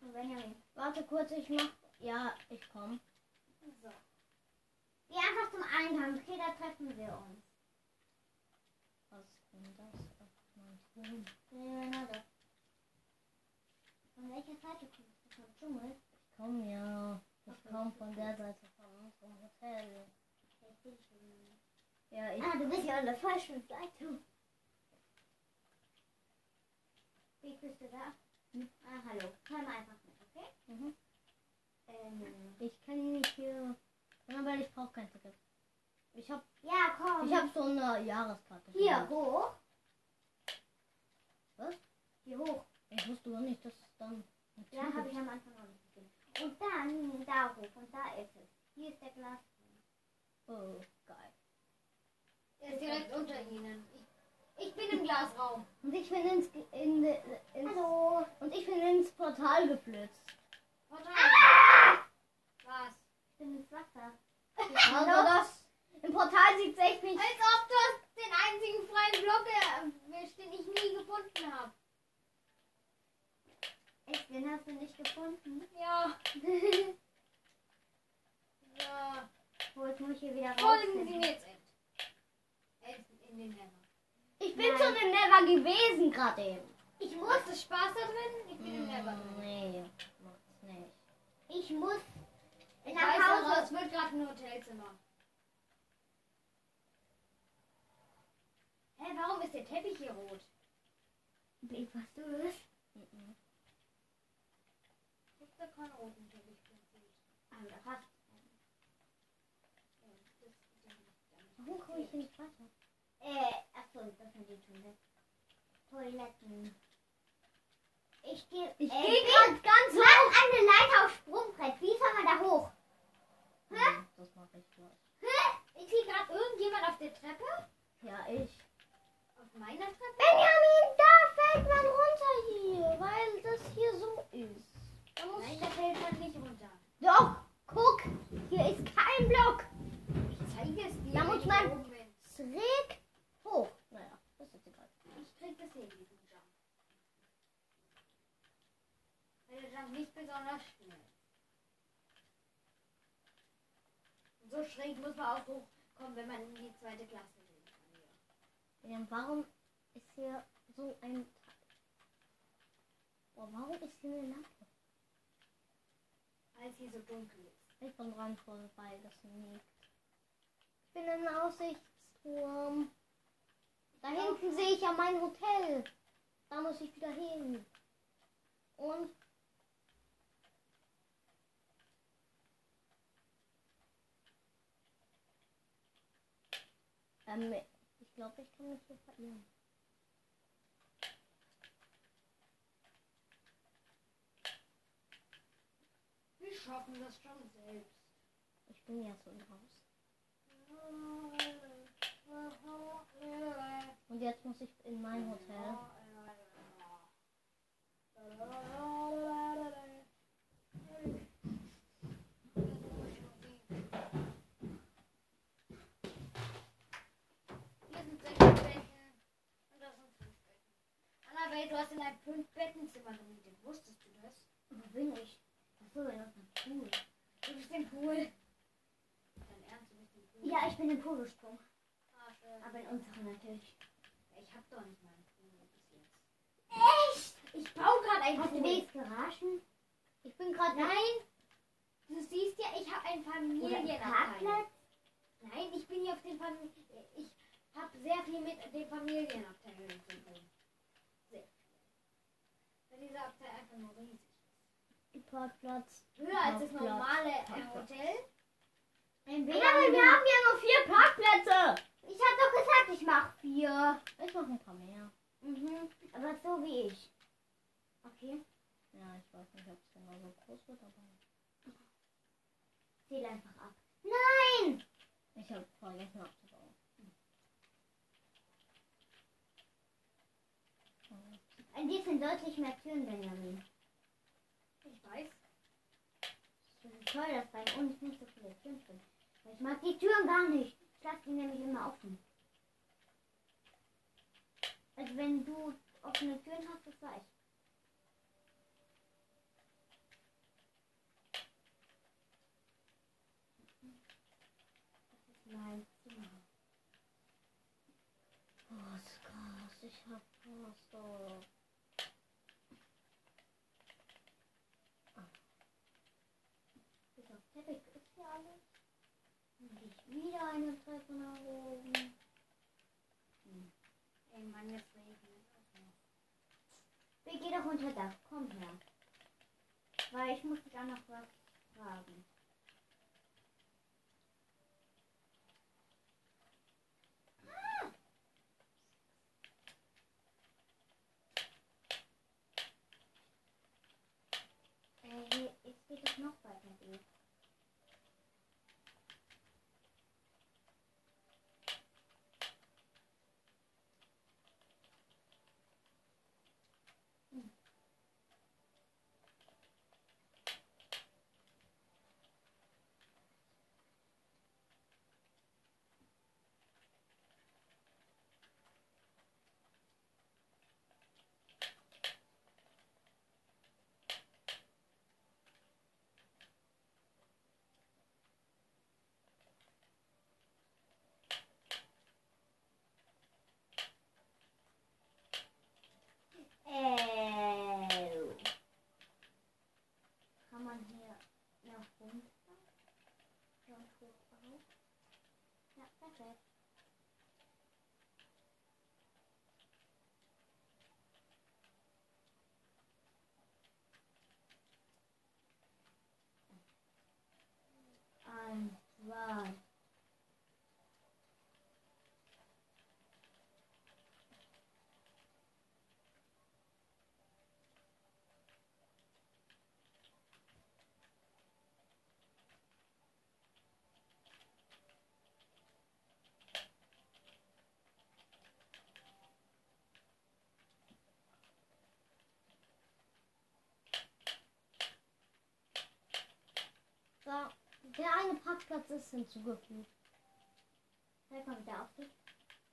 Zu Benjamin. Warte kurz, ich mach. Ja, ich komm. So. Geh einfach zum Eingang. Okay, da treffen wir uns. Was ist denn das? auf meinem Ton? Ja, das. Von welcher Seite kommst du? Vom Dschungel? Ich komm ja. Ich komm von der Seite von unserem Hotel. Ja, ich. Ah, du bist ja an der falschen Seite. Wie bist du da? Hm. Ah, hallo. Komm einfach mit, okay? Mhm. Ähm, Ich kann nicht hier. Ja, weil ich brauche kein Ticket. Ich hab, ja, komm. ich hab so eine Jahreskarte. Hier hoch. Was? Hier hoch. Ich wusste gar nicht, dass es dann. Ja, habe ich am Anfang auch nicht gesehen. Und dann da hoch. Und da ist es. Hier ist der Glas. Oh, geil. Er ist direkt unter Ihnen. Ich, ich bin im Glasraum. Und ich bin ins, in, ins, Hallo. und ich bin ins Portal geflitzt. Portal. Ah! Was? Ich bin ins Wasser. Also das. Im Portal sieht es echt nicht. Als ob das den einzigen freien Block erwischt, den ich nie gefunden habe. Echt, den hast du nicht gefunden? Ja. [LAUGHS] Ja. Wo jetzt muss ich hier wieder raus. Folgen Sie mir jetzt in. In, den Nether. Ich bin Nein. schon im Never gewesen gerade eben. Ich muss, Macht es Spaß da drin? Ich bin im Nether drin. Nee, macht's nicht. ich muss Ich nach aber, Hause. es wird gerade ein Hotelzimmer. Hä, warum ist der Teppich hier rot? Wie, was du willst? Mhm. Ich hab da keinen roten Teppich. Ah, Ja, das, dann, dann Warum komme ich hier nicht weiter? Äh, achso, das sind die Toiletten. Toiletten. Ich gehe. Ich äh, gehe gerade ganz Mach eine Leiter auf Sprungbrett. Wie soll man da hoch? Hm, Das mache ich gleich. Hä? Ist hier gerade irgendjemand auf der Treppe? Ja, ich. Auf meiner Treppe? Benjamin, da fällt man runter hier, weil das hier so ist. Da Nein, da fällt man nicht runter. Doch, guck, hier ist kein Block. Ich zeige es dir. Da muss ich man-. Schräg hoch. Naja, das ist egal. Ich krieg das hin, diesen Jump. Weil der Jump nicht besonders schnell. Und so schräg muss man auch hochkommen, wenn man in die zweite Klasse gehen kann. hier. Ja, warum ist hier so ein? Oh, warum ist hier eine Lampe? Weil es hier so dunkel ist. Ich bin dran vorbei gesneakt. Ich bin im Aussichtsturm. Da hinten sehe ich ja mein Hotel. Da muss ich wieder hin. Und ähm, ich glaube, ich kann mich hier verirren. Wir schaffen das schon selbst. Ich bin ja so raus. Und jetzt muss ich in mein Hotel. Hier sind sechs Betten. Und das sind fünf Betten. Annabelle, du hast in ein fünf Bettenzimmer gemietet. Wusstest du das? Wo bin ich? Achso, in unserem Pool. Du bist im Pool. Dein Ernst, du bist im Pool? Ja, ich bin im Polosprung. Ah, schön. Aber in unserem natürlich. Ich hab doch nicht mal einen Pool bis jetzt. Echt? Ich baue gerade einen Hast du Pool. wenigstens Garagen? Ich bin gerade Nein. Du siehst ja, ich habe einen Familienabteil. Nein, ich bin hier auf den Familien. Ich habe sehr viel mit den Familienabteilungen zu tun. Weil dieser Abteil einfach nur riesig ist. Parkplatz. Höher als das normale äh, Parkplatz. Hotel. Ein Ja, aber wir haben ja nur vier Parkplätze. Ich hab doch gesagt, ich mach vier. Ich mache ein paar mehr. Mhm. Aber so wie ich. Okay. Ja, ich weiß nicht, ob es genauso groß wird, aber Zähl einfach ab. Nein! ich habe vergessen abzubauen. An dir sind deutlich mehr Türen, Benjamin. Ich weiß. Das ist toll, dass bei uns nicht so viele Türen sind. Ich mag die Türen gar nicht. Ich lasse die nämlich immer offen. Also wenn du offene Türen hast, das weiß ich. Das ist mein Zimmer. Oh, ist krass. Ich hab Wasser. Bis auf Teppich ist hier alles. Dann gehe ich wieder eine Treppe nach oben. Irgendwann jetzt regnet. Wir gehen doch unter Dach. Komm her. Weil ich muss dich auch noch was fragen. Äh, hier, es geht doch noch weiter durch. Äh, kann man hier noch runter? Und hoch auf? Ja, perfekt. Ein, zwei. So, der eine Parkplatz ist hinzugefügt. Halt mal wieder auf dich.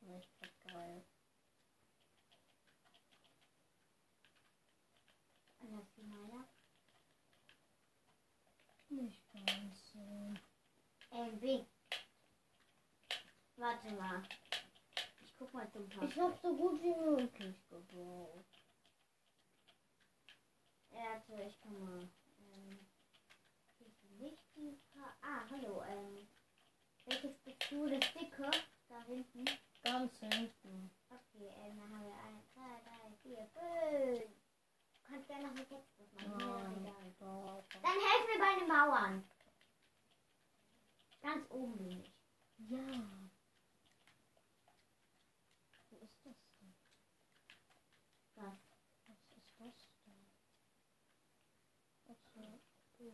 Richtig geil. Anders wie meiner. Nicht ganz so. Ähm, Weg. Warte mal. Ich guck mal zum Park. Ich hab so gut wie möglich gebaut. Warte, ich kann mal. Ähm, hier ist ein Lichtpark. Ah, hallo. Ähm, welches bist du? Das dicke? Da hinten. Ganz hinten. Okay, ähm, dann haben wir 1, 2, 3, 4, 5. Du kannst gerne noch mit Textbus machen. Nein, Dann helf mir bei den Mauern. Ganz oben bin ich. Ja. das denn? Was? Was ist das denn? Ach so. cool.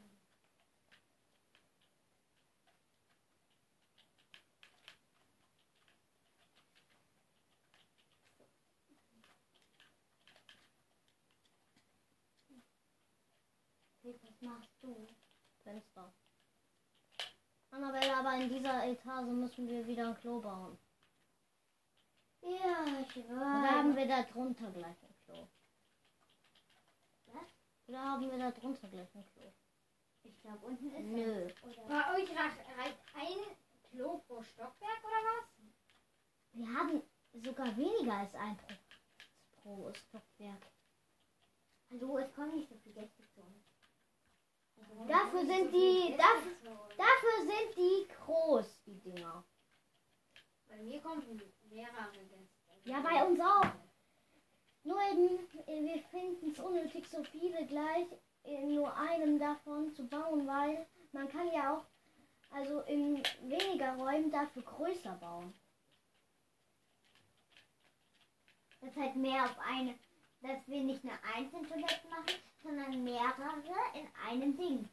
Okay, was machst du? Fenster. Annabelle, aber in dieser Etage müssen wir wieder ein Klo bauen. Ja, ich Oder haben weiß. wir da drunter gleich ein Klo? Was? Oder haben wir da drunter gleich ein Klo? Ich glaube, unten ist Nö. es. Oder? Bei euch reicht ein Klo pro Stockwerk oder was? Wir haben sogar weniger als ein pro, pro Stockwerk. Hallo, es kommen nicht so viele Gäste zu uns. Dafür sind die- dafür- Dafür sind die groß, die Dinger. Bei mir kommen mehrere Gäste. Ja, bei uns auch. Nur eben, äh, wir finden es unnötig, so viele gleich in nur einem davon zu bauen, weil man kann ja auch also in weniger Räumen dafür größer bauen. Das halt mehr auf eine, dass wir nicht eine einzelne Toilette machen, sondern mehrere in einem Ding.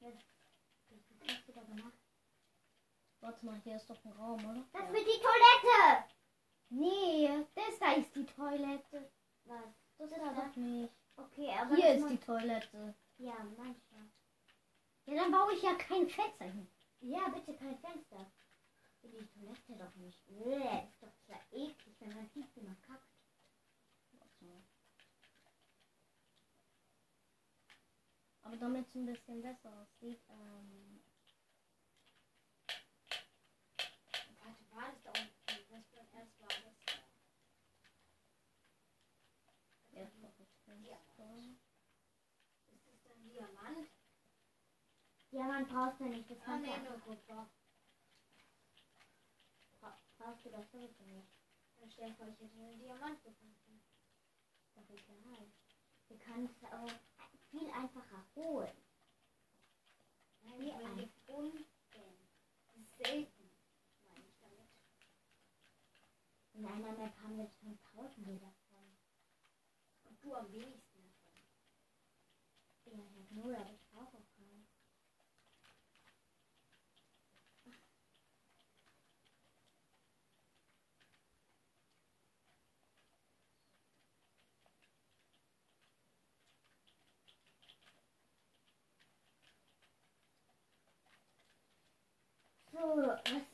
Das, gemacht. Warte mal, hier ist doch ein Raum, oder? Das wird die Toilette! Nee, das da ist die Toilette. Was? Das Das da da? doch nicht. Okay, aber Hier ist die Toilette. Ja, manchmal. Ja, dann baue ich ja kein Fenster hin. Ja, bitte kein Fenster. Die Toilette doch nicht. Bäh, ist doch zwar eklig, wenn man sieht, wie man kackt. Warte mal. Aber damit es ein bisschen besser aussieht, ähm, Warte, war das da unten? Was beim erst war das? jetzt noch das Fenster. Ist das dann Diamant? Ja, man brauchst du nicht. Das Ah, kannst nee, du bra brauchst du das sowieso nicht. Dann stell dir vor, ich hätte einen Diamant gefunden. Doch egal. Du kannst auch viel einfacher holen. Nein, Wie ich will ein- gefunden. Selten, meine ich damit. In einer Map haben wir schon tausende davon. Und du am wenigsten davon. Ja, ich hab null, aber あっ。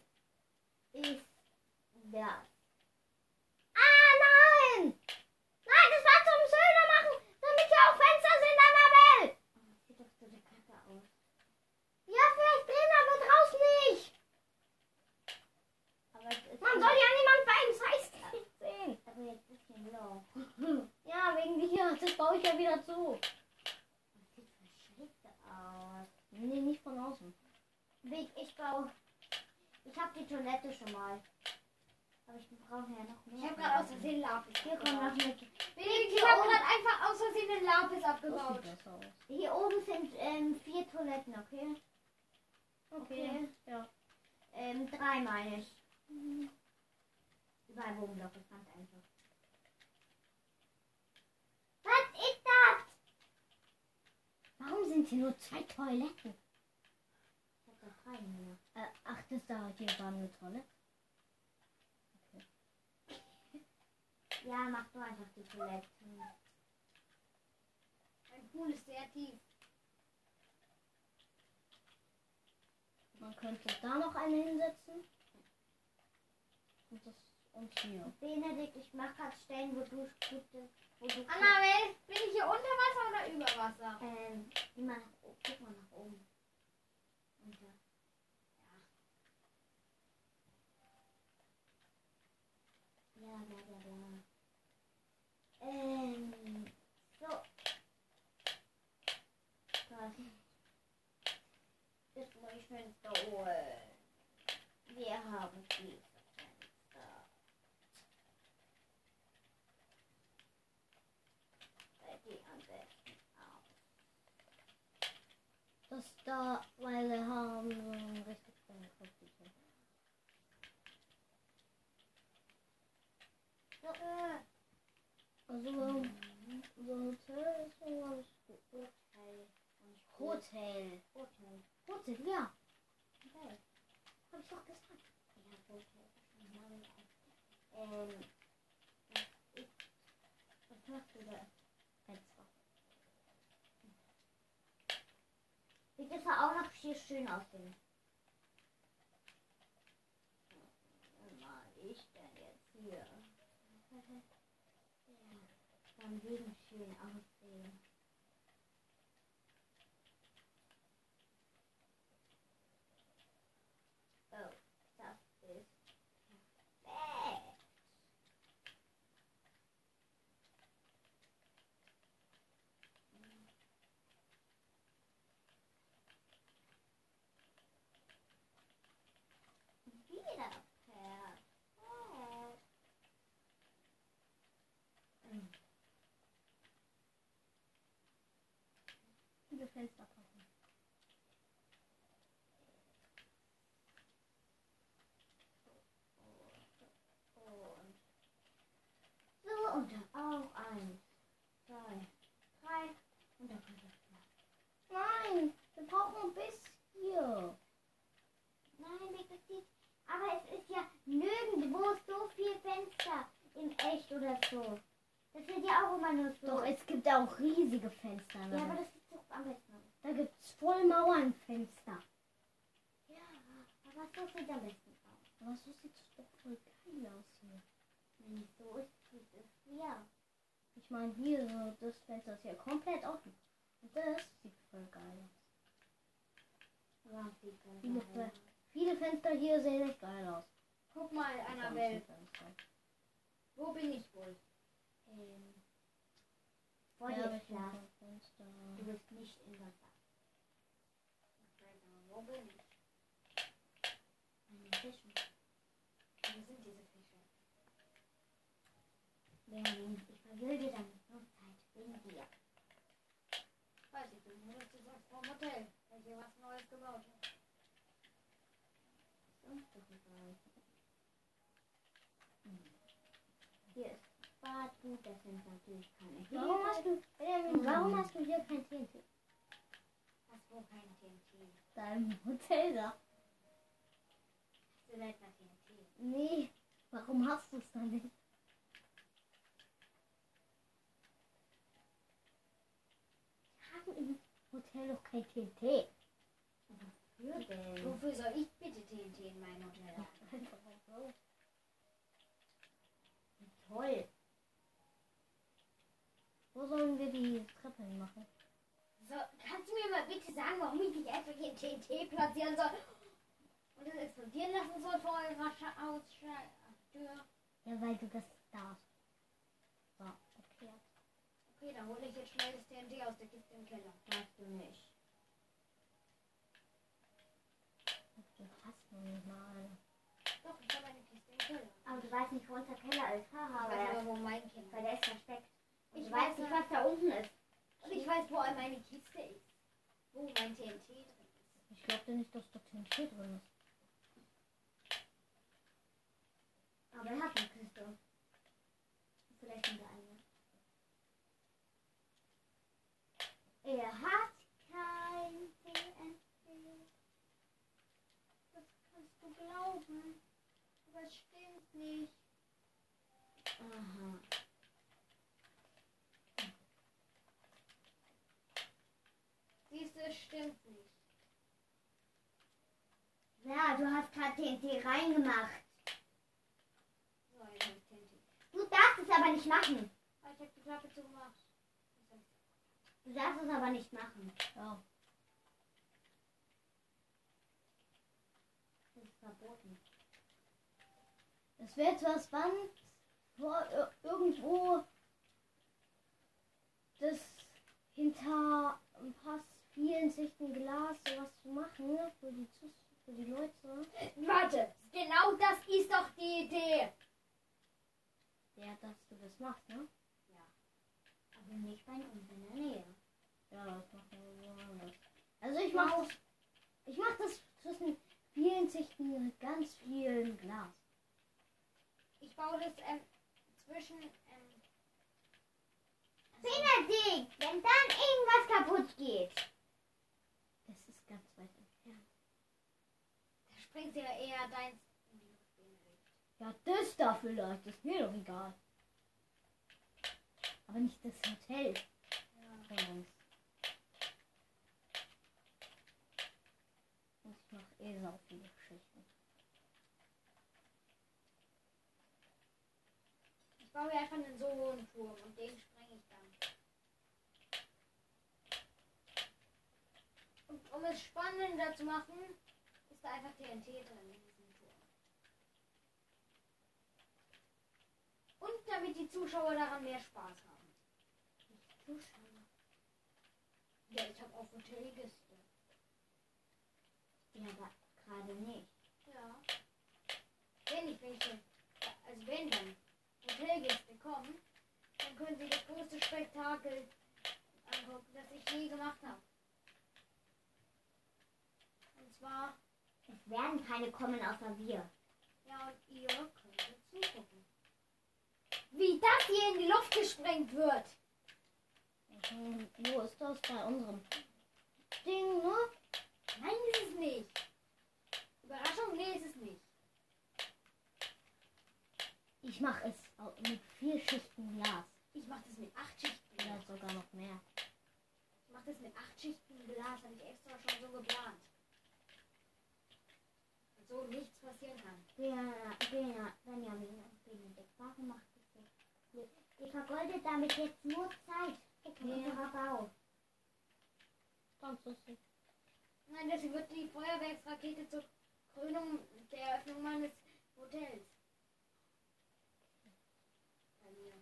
Toiletten? Ich hab da drei nur. Äh, ach, das da hier war eine Toilette. Ja, mach du einfach die Toiletten. Mein Pool ist sehr tief. Man könnte da noch eine hinsetzen. Und das und hier. Benedikt, ich mach grad Stellen, wo du wo du Annabelle, bin ich hier unter Wasser oder über Wasser? ähm, oben, guck mal nach oben. Unter. Ja, bla bla bla. Ähm, so. Gott. Das muss ich Fenster holen. Wir haben diese da, weil wir haben so Kopf. Also, unser Hotel ist so ganz. Hotel. Hotel. Hotel. Hotel, ja. Okay. Hab. Ja, Hotel. Ähm? Sieht das auch noch hier schön aussehen? Mal ich denn jetzt hier? [LAUGHS] Dann wegen schön aussehen. Oh, das ist perfekt. Wieder perfekt. Viele Fenster passen. Und so, und dann auch eins, zwei, drei und dann kommt das Glas. Nein, brauchen ein bisschen. Nein, sieht. Aber es ist ja nirgendwo so viel Fenster in echt oder so. Das wird ja auch immer nur so. Doch, es gibt auch riesige Fenster. ja, ne? aber das sieht doch am besten da gibt es voll Mauernfenster. Ja, aber so sieht am besten aus. Aber so sieht es doch voll geil aus hier. Wenn es so ist, sieht es ja. Ich meine, hier so, das Fenster ist ja komplett offen. Und das sieht voll geil aus. Ja, Viele, geil Fe viele Fenster hier sehen echt geil aus. Guck mal, Die Annabelle. Fenster. Wo bin ich wohl? Ähm, vor Ja, dir Fenster. Du bist nicht in Wasser. Wo bin ich? Eine Fischen. Wo sind diese Fische? Benjamin, ich vergilde deine Zeit wegen dir. Weiß ich du sagst vom Hotel, hier was Neues gebaut hat. Uns doch egal. Hier ist Bad gut, das sind natürlich keine Warum hast du, Benjamin, warum hast du hier kein TNT? Was, wo kein TNT? Dein Hotel da. Hast du etwa TNT? Nee, warum hast du es dann nicht? Wir haben im Hotel doch kein TNT. Denn? Wofür soll ich bitte TNT in mein Hotel haben? Toll. Wo sollen wir die Treppe hin machen? So, kannst du mir mal bitte sagen, warum ich nicht einfach hier TNT platzieren soll und es explodieren lassen soll vor eurer Haustür? Ja, weil du das darfst. So, erklärt. Okay, dann hole ich jetzt schnell das TNT aus der Kiste im Keller. Darfst du nicht. Hast noch nicht mal. Doch, ich habe eine Kiste im Keller. Aber du weißt nicht, wo unser Keller ist. Haha, Ich aber weiß er aber, wo mein Keller weil der ist versteckt. Und Ich du weiß nicht, was da unten ist. Und ich weiß, wo meine Kiste ist. Wo mein TNT drin ist. Ich glaube nicht, dass da TNT drin ist. Aber er hat eine Kiste. Vielleicht sind wir eine. Er hat kein TNT. Das kannst glauben. Aber es stimmt nicht. Aha. Siehst du, es stimmt nicht. Ja, du hast gerade TNT reingemacht. So, ich TNT. Du darfst es aber nicht machen. Ich habe die Klappe zugemacht. Du darfst es aber nicht machen. Ja. Das ist verboten. Es wäre zwar spannend, ir- irgendwo das hinter ein paar vielen Sichten Glas sowas zu machen ne, für die, für die Leute. Warte, genau das ist doch die Idee. Ja, dass du das machst, ne? Aber nicht bei uns in der Nähe. Ja, das macht man woanders. Also ich mach das, ich mach das zwischen vielen Sichten mit ganz viel Glas. Ich baue das ähm, zwischen ähm, Benedikt, wenn dann irgendwas kaputt geht. Es ist ganz weit entfernt. Da springt ja eher deins in die Luft, Benedikt. Ja, das da vielleicht. ist mir doch egal. Aber nicht das Hotel Ja. von uns. Und ich mache eh sau viele Geschichten. Ich baue mir einfach einen so hohen Turm und den spreng ich dann. Und um es spannender zu machen, ist da einfach TNT drin in diesem Turm. Und damit die Zuschauer daran mehr Spaß haben. Zuschauer. Ja, ich habe auch Hotelgäste. Ja, aber gerade nicht. Ja. Wenn ich welche, also wenn dann Hotelgäste kommen, dann können sie das größte Spektakel angucken, das ich je gemacht habe. Und zwar, Es werden keine kommen außer wir. ja, und ihr könnt zugucken. Wie das hier in die Luft gesprengt wird. Mhm. Wo ist das bei unserem Ding, ne? Nein, ist es nicht. Überraschung, nee, ist es nicht. Ich mache es au- mit vier Schichten Glas. Ich mache das mit acht Schichten. Vielleicht sogar noch mehr. Ich mache das mit acht Schichten Glas, habe ich extra schon so geplant. Und so nichts passieren kann. Bena, Bena, Benjamin Benedikt, warum macht ihr so? Ihr- Ihr vergoldet damit jetzt nur Zeit. Von Ja. unserer Bau. Ganz lustig. Nein, deswegen wird die Feuerwerksrakete zur Krönung der Eröffnung meines Hotels.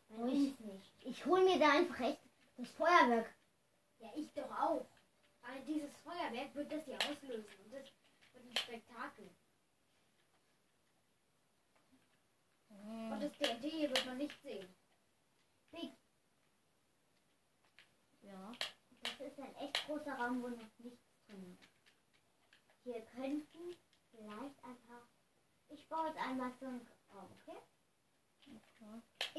Oh, uns nicht. Ich hol mir da einfach echt das Feuerwerk. Ja, ich doch auch. Aber dieses Feuerwerk wird das hier auslösen und das wird ein Spektakel. Und das TNT hier wird man nicht sehen. Ja. Das ist ein echt großer Raum, wo noch nichts drin ist. Wir könnten vielleicht einfach. Ich baue jetzt einmal so einen Raum, okay?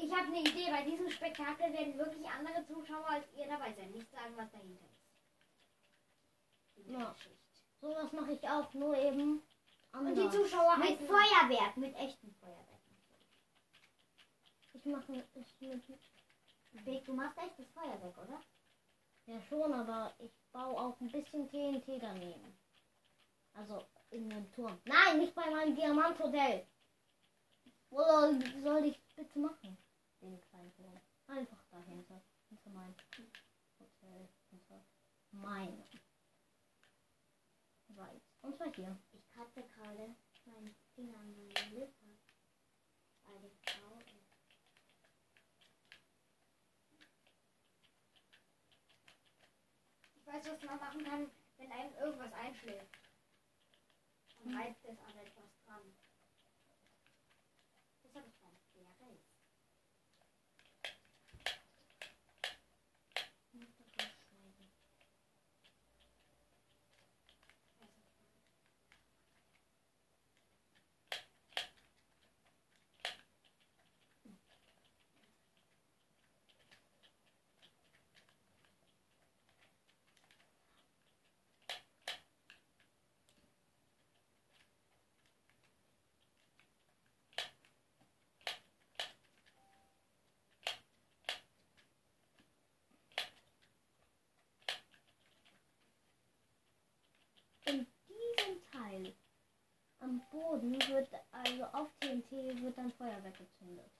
Ich habe eine Idee. Bei diesem Spektakel werden wirklich andere Zuschauer als ihr dabei sein. Nicht sagen, was dahinter ist. Ja. So was mache ich auch, nur eben Und die anders. Zuschauer Mit Feuerwerk, mit echtem Feuerwerk. Ich mache ich mit, Big, du machst echtes Feuerwerk, oder? ja schon, aber ich baue auch ein bisschen TNT daneben. Also in den Turm. Nein, nicht bei meinem Diamanthotel. Wo soll, soll ich bitte machen? Den kleinen Turm. Einfach dahinter. Hinter meinem Hotel. Hinter meinem. Weit. Und zwar hier. Ich kratze gerade meinen Finger an meinen Lippe. Weil ich blau ist. Ich weiß, was man machen kann, wenn einem irgendwas einschläft. Und reibt es an etwas dran. Das habe ich beim Berg. Ich muss das rausschneiden. In Teil am Boden wird, also auf TNT wird dann Feuerwerk gezündet.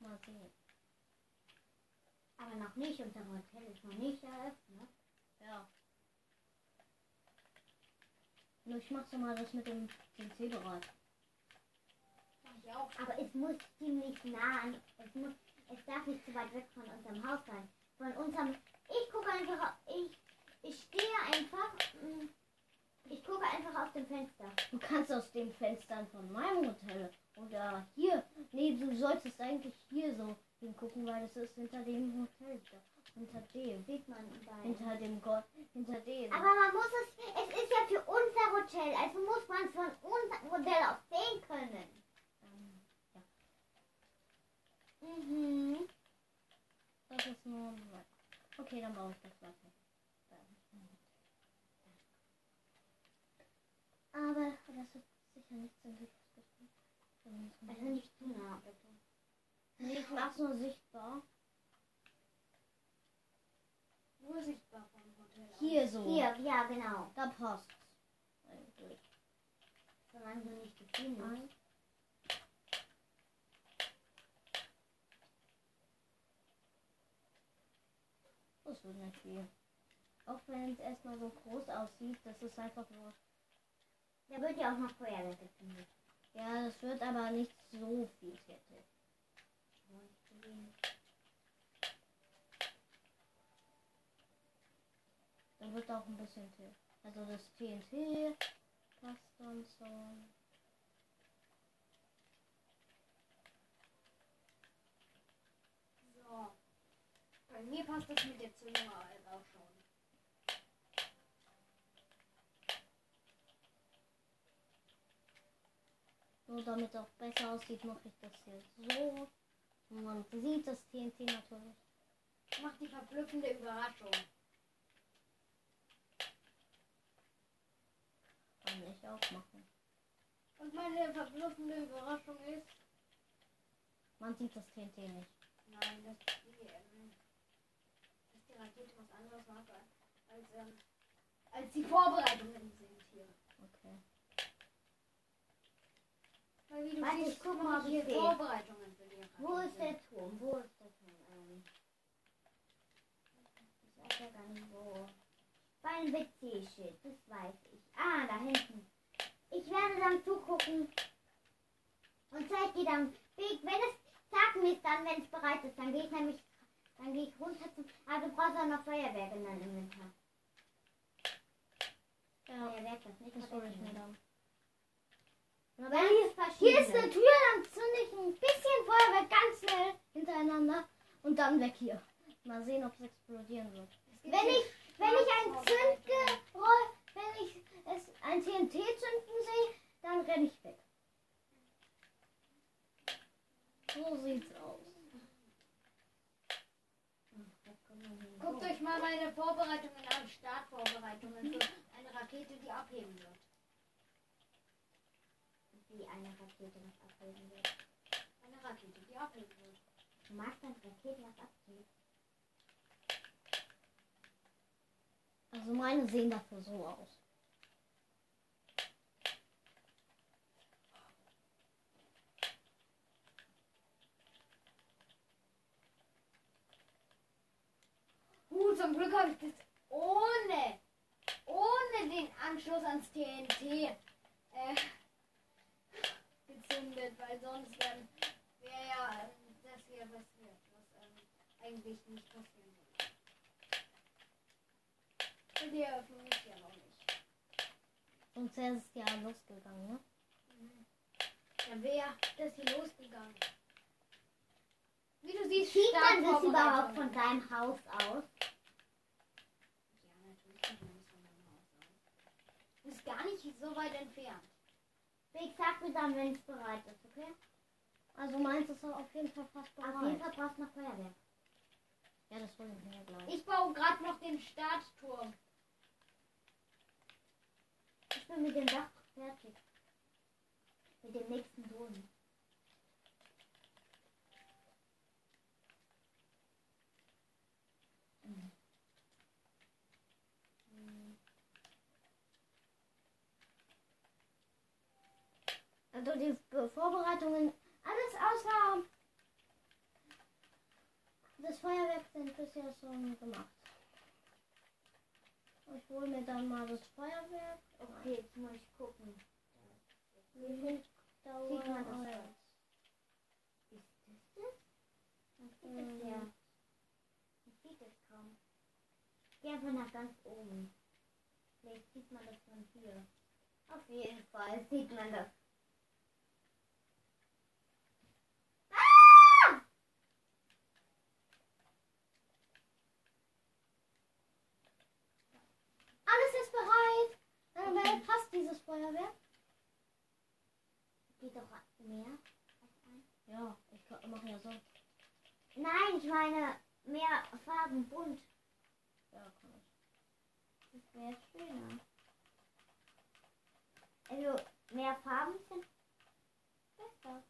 Mal sehen. Aber noch nicht, unser Hotel ist noch nicht eröffnet. Ja. Nur ich mach so mal das mit dem auch. Aber es muss ziemlich nah an. Es, muss, es darf nicht zu weit weg von unserem Haus sein. Von unserem. Ich gucke einfach. Ich, ich stehe einfach. mm, Ich gucke einfach aus dem Fenster. Du kannst aus den Fenstern von meinem Hotel oder hier. Nee, du solltest eigentlich hier so hingucken, weil es ist hinter dem Hotel. Da. Hinter dem. Sieht man da. Hinter dem Gott. Hinter dem. Aber man muss es. Es ist ja für unser Hotel. Also muss man es von unserem Hotel aus sehen können. Ähm, ja. Mhm. Das ist nur. Okay, dann baue ich das weiter. Aber das wird sicher nicht so gut. Also nicht zu nah, bitte. Nee, ich mach's nur sichtbar. Nur sichtbar vom Hotel. Hier so. Hier, ja, genau. Da passt. Eigentlich. Solange du nicht machst. Ein. Das wird nicht viel. Auch wenn es erstmal so groß aussieht, das ist einfach nur. Da wird ja auch noch Feuerwerk gezündet. Ja, das wird aber nicht so viel Kette. Dann wird auch ein bisschen T. Also das TNT passt dann so. So. Bei mir passt das mit der Zündung halt auch schon. Nur damit es auch besser aussieht, mache ich das jetzt so. Und man sieht das TNT natürlich. Macht die verblüffende Überraschung. Kann ich auch machen. Und meine verblüffende Überraschung ist, Man sieht das TNT nicht. nein, dass die, ähm, dass die Rakete was anderes macht als, als, ähm, als die Vorbereitungen sind hier. Okay. Warte, ich guck mal, ob ich hier. Vorbereitungen für die. Wo ist der Turm? Wo ist der Turm? Ähm, ich weiß ja gar nicht wo. Beim WC-Schild, das weiß ich. Ah, da hinten. Ich werde dann zugucken und zeig dir dann Weg. Wenn es, sag mir es dann, wenn es bereit ist, dann gehe ich nämlich, dann gehe ich runter zum, also brauchst du auch noch Feuerwerk in deinem Inventar. Ja, Feuerwerk, das nicht das hole ich mir dann. Hier ist eine Tür, dann zünde ich ein bisschen Feuerwerk ganz schnell hintereinander und dann weg hier. Mal sehen, ob es explodieren wird. Wenn ich, wenn ich ein. Zündgeräusch, wenn ich es ein TNT zünden sehe, dann renne ich weg. So sieht's aus. Guckt euch mal meine Vorbereitungen an, Startvorbereitungen für eine Rakete, die abheben wird. Wie eine Rakete was abheben wird. Eine Rakete, die abheben wird. Du magst dann Raketen was abheben. Also meine sehen dafür so aus. Uh, zum Glück habe ich das ohne, ohne den Anschluss ans TNT äh, gezündet, weil sonst ähm, wäre ja ähm, das hier passiert, was ähm, eigentlich nicht passieren soll. Und die Eröffnung ist ja noch nicht. Sonst wäre es ja losgegangen, ne? Dann wäre das hier losgegangen. Wie du siehst, Sieht man das überhaupt von deinem Haus aus? Ja, natürlich sieht man das von meinem Haus aus. Ist gar nicht so weit entfernt. Ich sag mir dann, wenn es bereit ist, okay? Also meins ist auf jeden Fall fast Auf jeden bereit. Fall brauchst du noch Feuerwerk. Ja, das wollen wir ja gleich. Ich baue gerade noch den Startturm. Ich bin mit dem Dach fertig. Mit dem nächsten Boden. Also die Be- Vorbereitungen, alles außer das Feuerwerk sind bisher schon gemacht. Ich hole mir dann mal das Feuerwerk. Okay, jetzt muss ich gucken. Wie viel Dauer? Sieht man das aus? Ist das das? Was ist das hier? Man sieht es kaum. Geh einfach nach ganz oben. Vielleicht sieht man das von hier. Auf jeden Fall sieht man das. Ah! Alles ist bereit. Dann wer passt dieses Feuerwerk? Geht doch mehr. Ja, ich mache ja so. Nein, ich meine, mehr Farben bunt. Ja, kann ich. Das wäre schöner. Also mehr Farben sind besser.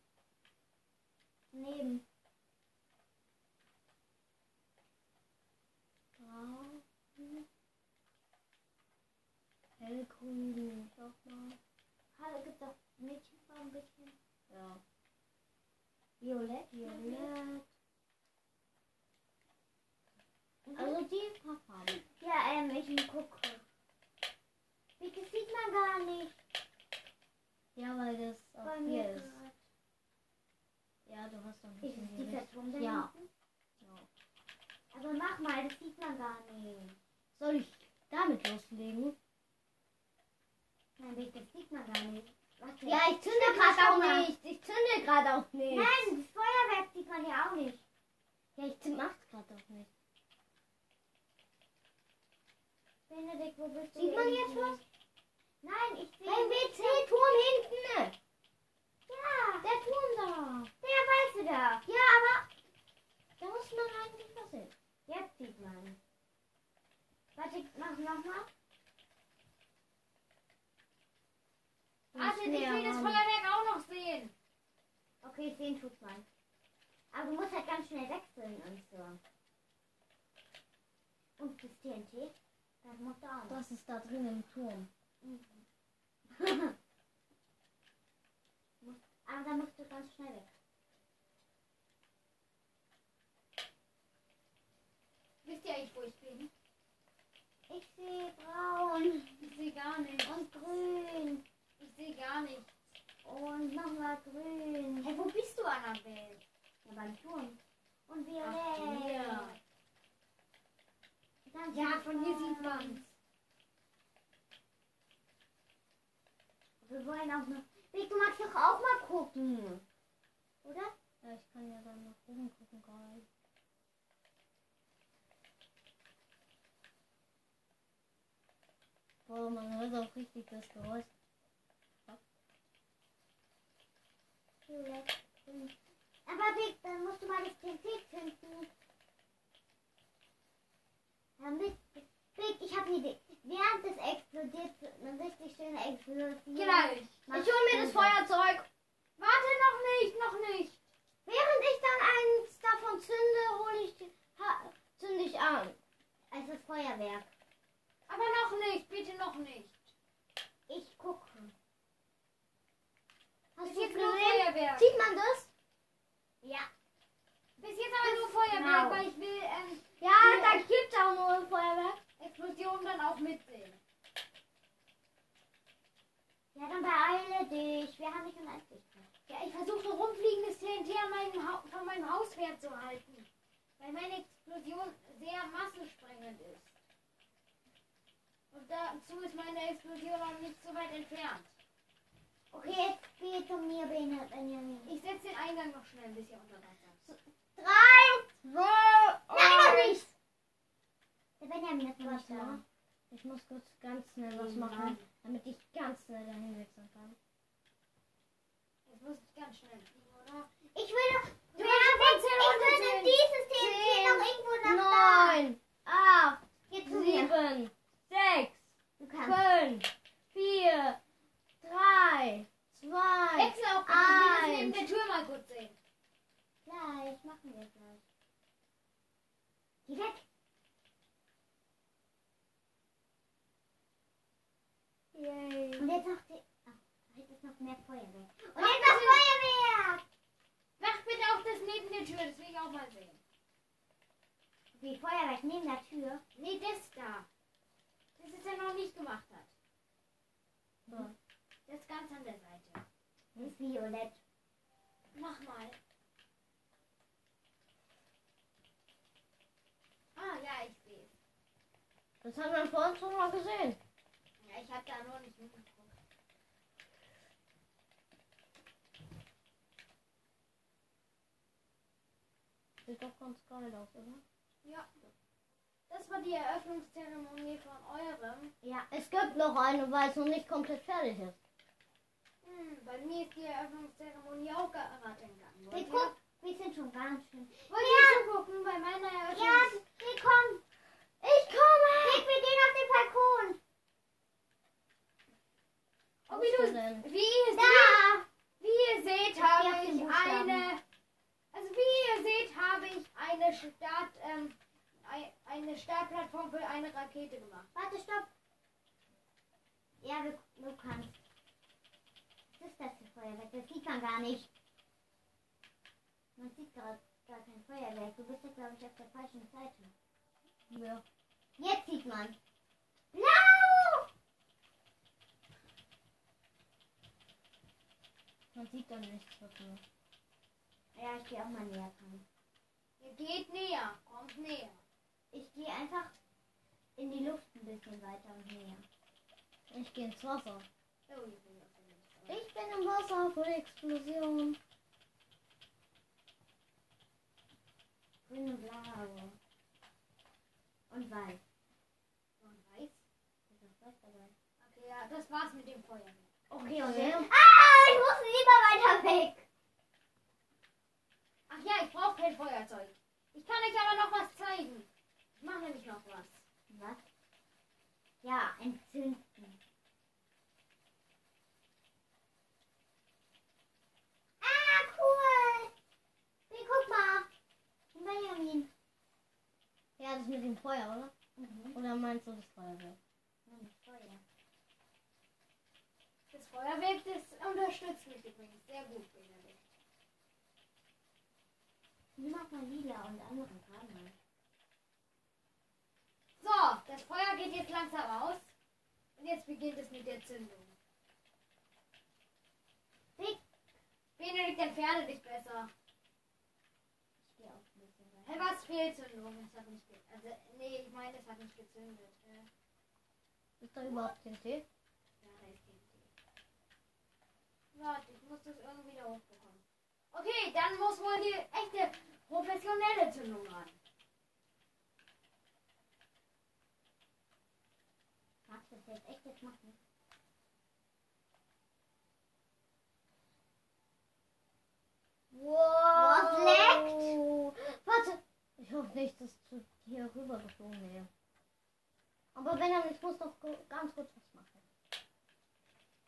Neben. Braun. Hellgrün. Schau mal. Hallo, gibt auch Ein bisschen. Ja. Violett. Violett. Mhm. Also die paar Farben. Ja, ähm, ich gucke. Wie das sieht man gar nicht. Ja, weil das Bei hier mir ist. grad. Ja, du hast doch ein Ist bisschen die dieser Turm da Ja. hinten? ja. Aber mach mal, das sieht man gar nicht. Soll ich damit loslegen? Nein, das sieht man gar nicht. Warte. Ja, ich zünde gerade auch mal. nicht. Ich zünde gerade auch nicht. Nein, das Feuerwerk sieht man ja auch nicht. Ja, ich zünd- mach's gerade auch nicht. Benedikt, wo bist du? Sieht man jetzt was? Nein, ich sehe. Beim WC-Turm hinten. Ja, Der Turm da. der weißt du da. Ja, aber da muss man eigentlich was sehen. Jetzt sieht man. Warte, mach nochmal. Warte, ich näher will das. Feuerwerk auch noch sehen. Okay, sehen tut man. Aber du musst halt ganz schnell wechseln und so. Und das TNT, das muss da auch. Das ist da drin im Turm. [LAUGHS] Aber da musst du ganz schnell weg. Wisst ihr eigentlich, wo ich bin? Ich sehe braun Ich sehe gar nichts. und grün Ich sehe gar nichts. und nochmal grün. Hey, wo bist du, Annabelle? Ja, beim Turm. Und Ach, hier. Ganz Ja, von hier sieht man's. Wir wollen auch noch. Vic, du magst doch auch mal gucken. Oder? Ja, ich kann ja dann nach oben gucken gerade. Boah, man hört auch richtig das Geräusch. Violett, grün. Aber Vic, dann musst du mal das TNT zünden. Damit. Vic, ich habe eine Idee. Während es explodiert, eine richtig schöne Explosion. Gleich. Ich hol mir das Feuerzeug. Warte, noch nicht, noch nicht. Während ich dann eins davon zünde, hole ich, zünde ich an. Also das Feuerwerk. Aber noch nicht, bitte noch nicht. Sieht doch ganz geil aus, oder? Ja. Das war die Eröffnungszeremonie von eurem. Ja. Es gibt noch eine, weil es noch nicht komplett fertig ist. Hm, bei mir ist die Eröffnungszeremonie auch gerade. Hey, Wollt ihr? guck, wir sind schon ganz schön. Wollt Ja. ihr zugucken bei meiner Ja, Eröffnung? wir kommen. Ich komme. Nick, wir gehen auf den Balkon. Wie, du, denn? wie, seht, Da. wie ihr seht, Ja, habe auf den ich Buchstaben. eine. Also wie ihr seht, habe ich eine Start, ähm, ei- eine Startplattform für eine Rakete gemacht. Warte, stopp. Ja, du, du kannst. Was ist das für Feuerwerk? Das sieht man gar nicht. Man sieht gerade gar kein Feuerwerk. Du bist ja, glaube ich, auf der falschen Seite. Ja. Jetzt sieht man. Blau! Man sieht dann nichts davon. Ja, ich gehe auch mal näher dran. Ihr geht näher, kommt näher. Ich gehe einfach in die Luft ein bisschen weiter und näher. Ich gehe ins Wasser. Oh, ich bin im Wasser vor der Explosion. Grün und blau. Und weiß. Und weiß. Ist auch weiß dabei. Okay, ja, das war's mit dem Feuerwerk. Okay, und Okay. Ah, ich muss lieber weiter weg. Ach ja, ich brauche kein Feuerzeug. Ich kann euch aber noch was zeigen. Ich mache nämlich noch was. Was? Ja, entzünden. Ah, cool. Hey, guck mal. Benjamin. Ja, das mit dem Feuer, oder? Mhm. Oder meinst du das Feuerwerk? Nein, Feuer. Das Feuerwerk, das unterstützt mich übrigens sehr gut, Benedikt. Nimm auch mal lila und andere Farben. So, das Feuer geht jetzt langsam aus. Und jetzt beginnt es mit der Zündung. Big. Benedikt, entferne dich besser. Ich gehe auch ein bisschen weiter. Hey, was Fehlzündung? Das hat nicht ge Also, nee, ich meine, es hat nicht gezündet. Äh, Ist da überhaupt TNT? ja, da ist die Warte, ich muss das irgendwie da hochbekommen. Okay, dann muss wohl die echte professionelle Zündung ran. Magst du das jetzt echt jetzt machen? Wow. leckt? Warte. Ich hoffe nicht, dass du hier rüber geflogen wäre. Aber Benjamin, ich muss noch go- ganz kurz was machen.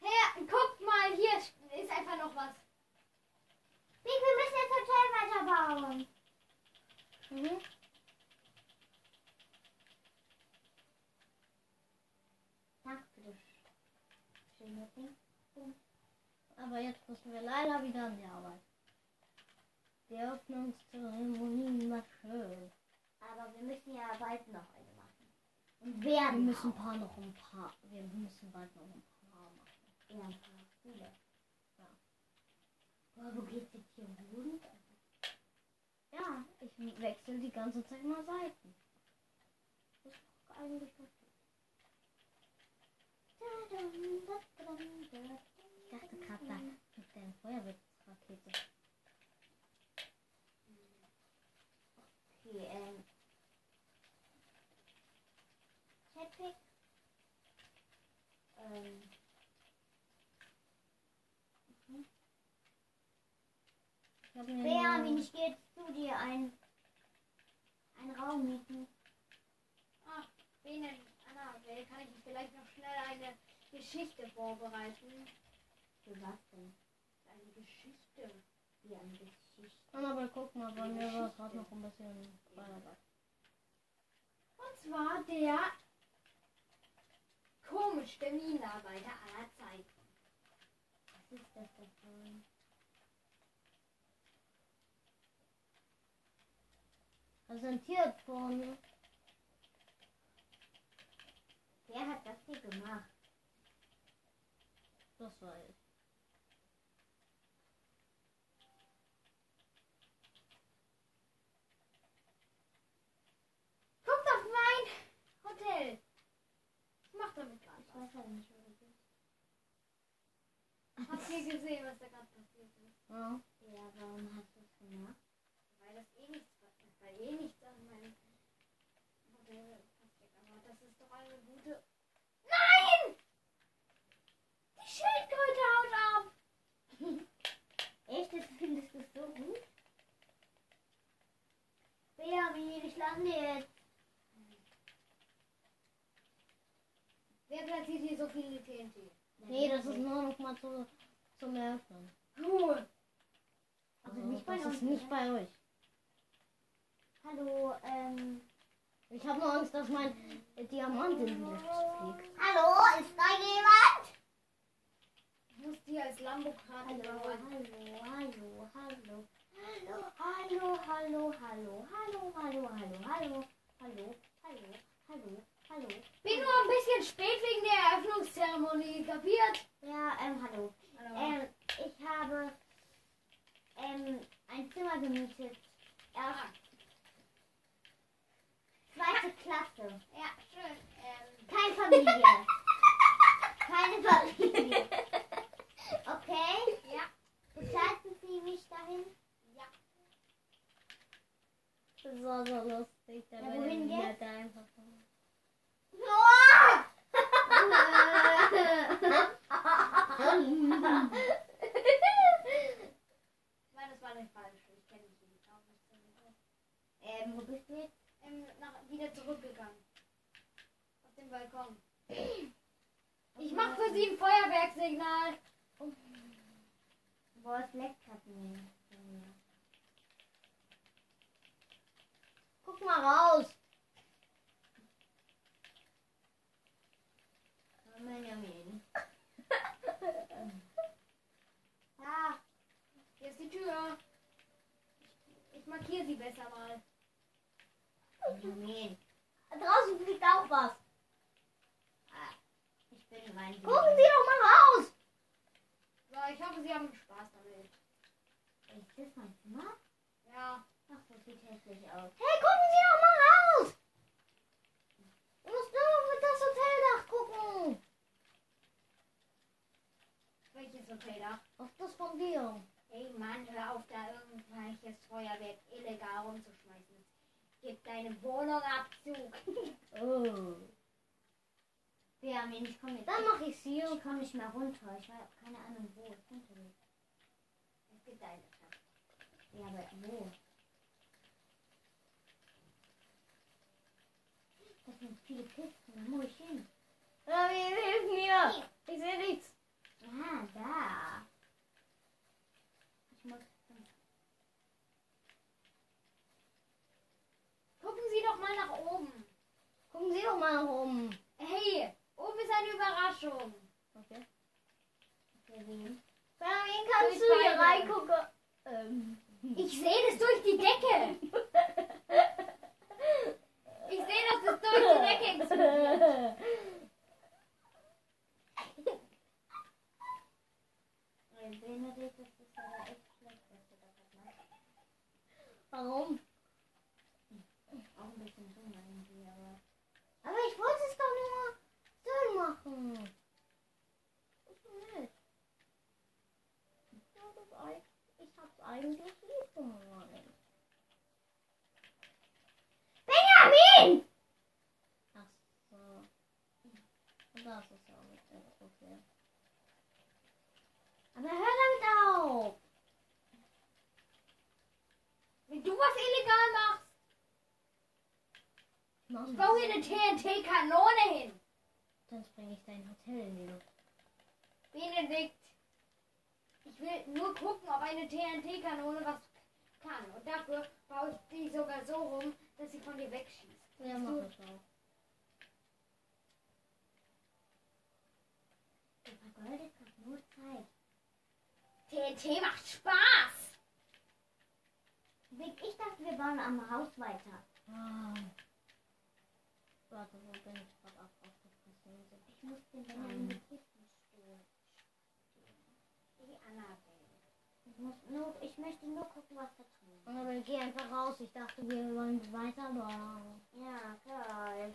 Hey, guckt mal, hier ist einfach noch was. Wir müssen das Hotel weiterbauen. Mhm. Aber jetzt müssen wir leider wieder an die Arbeit. Die Eröffnungszeremonie war schön. Aber wir müssen ja bald noch eine machen. Und Wir werden müssen ein paar noch ein paar. Wir müssen bald noch ein paar machen. Ja, ein paar viele. Aber wo geht's jetzt hier hoch? Ja, ich wechsle die ganze Zeit mal Seiten. Das ist eigentlich gut. Ich dachte gerade da mit der Feuerwehrrakete. Okay, ähm. Chatpick. Ähm. Ich habe mir Benjamin, nur- ich gehe jetzt zu dir ein, einen Raum mieten. Ach, Benedikt, Anna, wer- kann ich vielleicht noch schnell eine Geschichte vorbereiten? Für was denn? Eine Geschichte. Wie eine Geschichte. Anna, aber guck mal, bei mir war gerade noch ein bisschen Feuerwerk. Und zwar der komischste Minenarbeiter aller Zeiten. Was ist das davon? Präsentiert von Wer hat das hier gemacht? Das war ich. Guckt auf mein Hotel. Ich mach damit gar Ich nicht. weiß halt nicht, wo. Habt ihr gesehen, was da gerade passiert ist? Ja. Ja, warum hast du es gemacht? Weil das eh nichts, weil eh nichts an meinem passiert. Aber das ist doch eine gute. Nein! Die Schildkröte haut ab! [LAUGHS] Echt? Das findest du so gut? Erwin, ich lande jetzt. Wer platziert hier so viele TNT? Nee, das ist nur noch mal zu, zum Eröffnen. Cool. Also nicht bei das uns. ist nicht ne? bei euch. Hallo, ähm. Ich habe nur Angst, dass mein äh, Diamant in die Luft fliegt. Hallo, ist da jemand? Ich muss die als Lambo-Karte Hallo, bauen. hallo, hallo, hallo. Hallo, hallo, hallo, hallo, hallo, hallo, hallo, hallo, hallo, hallo, hallo. Bin nur ein bisschen spät wegen der Eröffnungszeremonie, kapiert? Ja, ähm, hallo. Hallo. Ähm, ich habe ähm, ein Zimmer gemietet. Erst zweite Klasse. ja, schön. Ähm, Keine Familie. [LAUGHS] Keine Familie. Okay? ja, Begleiten Sie mich dahin? ja. Das war so lustig. Da Ja, wohin da einfach so. Noah! Ich meine, das war nicht falsch. Ich kenne dich nicht. Ähm, wo bist du jetzt? Ähm, nach, wieder zurückgegangen. Auf den Balkon. Ich mach für sie ein Feuerwerkssignal. Boah, es leckt grad. Guck mal raus. Benjamin. Ah, [LAUGHS] hier ist die Tür. Ich markiere sie besser mal. Benjamin. Draußen fliegt auch was. Ah, ich bin rein. Gucken Sie doch mal raus. So, ich hoffe, sie haben Spaß damit. Ist das mein Zimmer? Ja. Ach, das sieht hässlich aus. Hey, gucken Sie doch mal raus. Du musst nur noch mit das Hoteldach gucken. Welches Hotel da? Auf das von dir. Hey Mann, hör auf, da irgendwelches Feuerwerk. Gib deine Wohnung Abzug. Oh. Benjamin, ich komme. Dann mache ich hier. Ich komme nicht mehr runter. Ich habe keine Ahnung, wo. Es gibt deine Stadt. Ja, aber wo? Das sind viele Kisten. Wo muss ich hin? Rami, hilf mir. Ich sehe nichts. Ah, da. Ich muss. Gucken Sie doch mal nach oben. Gucken Sie doch mal nach oben. Hey, oben ist eine Überraschung. Okay. Wen? Rami, kannst Durch du hier reingucken? Ähm. Ich sehe das durch die Decke. Ich sehe, dass es durch die Decke explodiert. Äh, Benedikt, das ist aber echt schlecht, was du da gerade machst. Warum? Auch ein bisschen dumm irgendwie, aber. Aber ich wollte es doch nur so machen. Das das Ich hab's eigentlich lieb gemeint. Benjamin! Ach so. Das ist ja auch nicht sehr okay. Aber hör damit auf! Wenn du was illegal machst, Mach ich baue hier eine TNT-Kanone hin. Dann springe ich dein Hotel in die Luft. Benedikt, ich will nur gucken, ob eine TNT-Kanone was kann. Und dafür baue ich die sogar so rum, dass sie von dir wegschießt. Ja, mach ich auch. Nur Zeit. TNT macht Spaß. Vic, ich dachte, wir bauen am Haus weiter. Ah. Warte, wo bin ich gerade auf aufgefressen? Ich muss den Benjamin Kisten stohlen. Die Annabelle. Ich, muss nur, ich möchte nur gucken, was da drin ist. Aber geh einfach raus. Ich dachte, wir wollen weiter bauen. Ja, geil.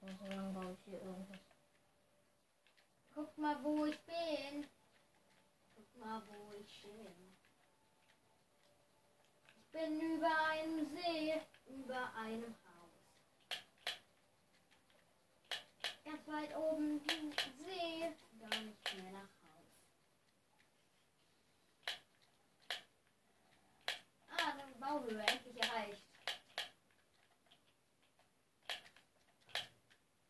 Und so lange baue ich hier irgendwas. Guck mal, wo ich bin. Guck mal, wo ich bin. Ich bin über einem See, über einem Haus. ganz weit oben den See, dann nicht mehr nach Hause. Ah, eine Baumhöhe, endlich erreicht.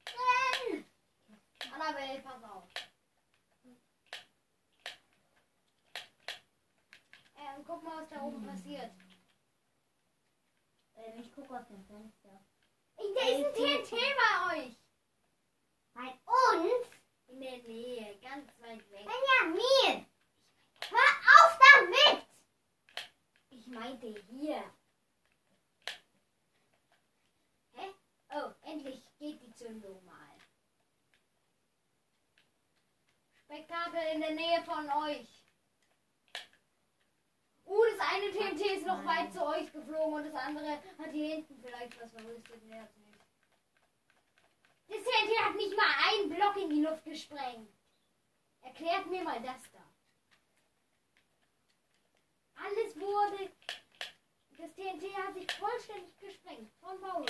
Renn! Annabelle, pass auf. Ähm, guck mal, was da oben passiert. Ähm, ich guck aus dem Fenster. Da ist ein TNT bei euch! Uns? In der Nähe, ganz weit weg. Benjamin! Hör auf damit! Ich meinte hier. Hä? Oh, endlich geht die Zündung mal. Spektakel in der Nähe von euch. Uh, das eine TNT ist noch weit zu euch geflogen und das andere hat hier hinten vielleicht was verrüstet. Nicht. Das TNT hat nicht mal einen Block in die Luft gesprengt. Erklärt mir mal das da. Alles wurde. Das TNT hat sich vollständig gesprengt. Von Paul.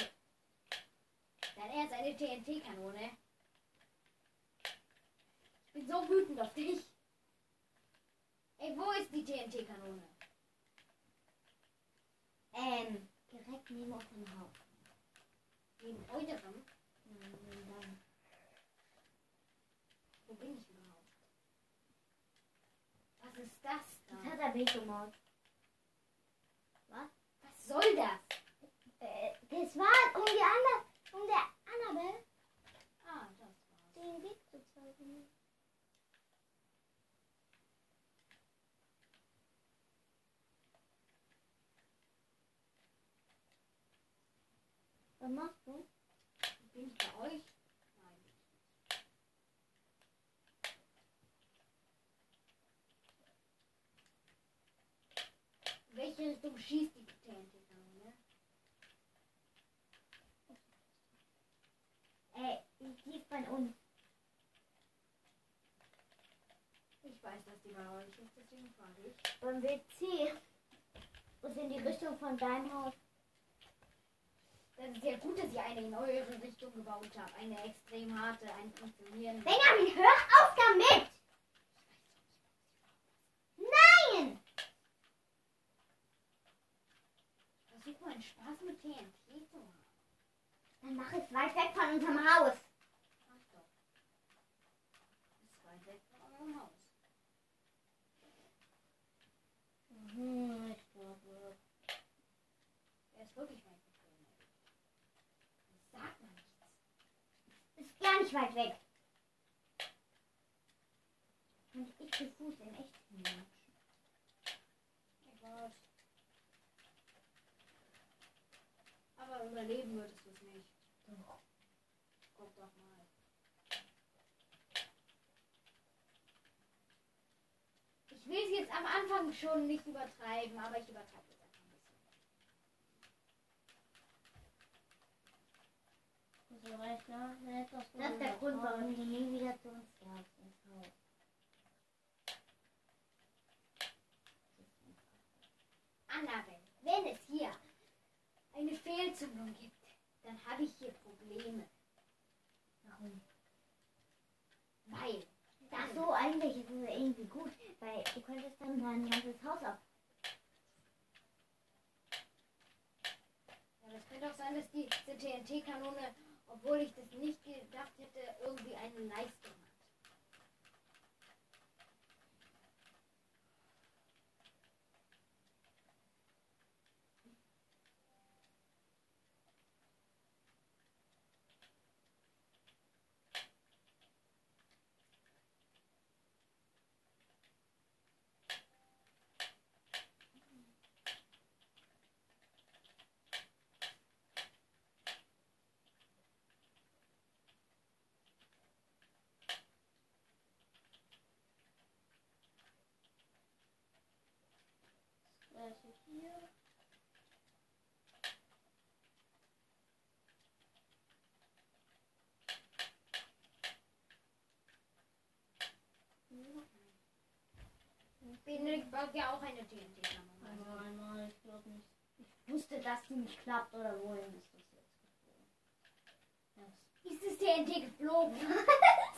Dann erst eine TNT-Kanone. Ich bin so wütend auf dich. Ey, wo ist die TNT-Kanone? Ähm, direkt neben unserem Haus. Neben eurem? Wo bin ich überhaupt? Was ist das Das da? hat er weggemacht. Was soll das? Äh, das war um die andere, um der Annabelle Ah, das war's. den Weg zu zeigen. Was machst du? Bin ich bei euch? Nein. Welche Richtung schießt die TNT-Kanone? Äh, die ist bei uns. Ich weiß, dass die bei euch ist, deswegen frage ich. Beim WC. Und in die Richtung von deinem Haus. Das ist ja gut, dass ich eine in eure Richtung gebaut habe. Eine extrem harte, ein funktionierende. Benjamin, hör auf damit! Nein! Mal einen Spaß mit TNT zu haben. Dann mach es weit weg von unserem Haus. Mach doch. Ist weit weg von eurem Haus. Mhm, ich glaube. Er ist wirklich weit weg. Das sagt man nichts. Ist gar nicht weit weg. Und ich zu Fuß in echt hinlatschen. Ich weiß. Aber überleben würdest du es nicht. Doch. Guck doch mal. Ich will es jetzt am Anfang schon nicht übertreiben, aber ich übertreibe jetzt einfach ein bisschen. Das ist der Grund, warum du nie wieder zu uns darfst ins Haus. Annabelle, wenn es hier eine Fehlzündung gibt, dann habe ich hier Probleme. Warum? Weil. Ach so, eigentlich ist es irgendwie gut, weil du könntest dann dein ganzes Haus ab. Ja, das könnte auch sein, dass die TNT-Kanone, obwohl ich das nicht gedacht hätte, irgendwie eine Leistung Also hier. Benedikt baut ja auch eine. Also, Nein, nein, ich glaube nicht. Ich wusste, dass die nicht klappt oder wohin ist das jetzt geflogen? ist das TNT geflogen? [LAUGHS]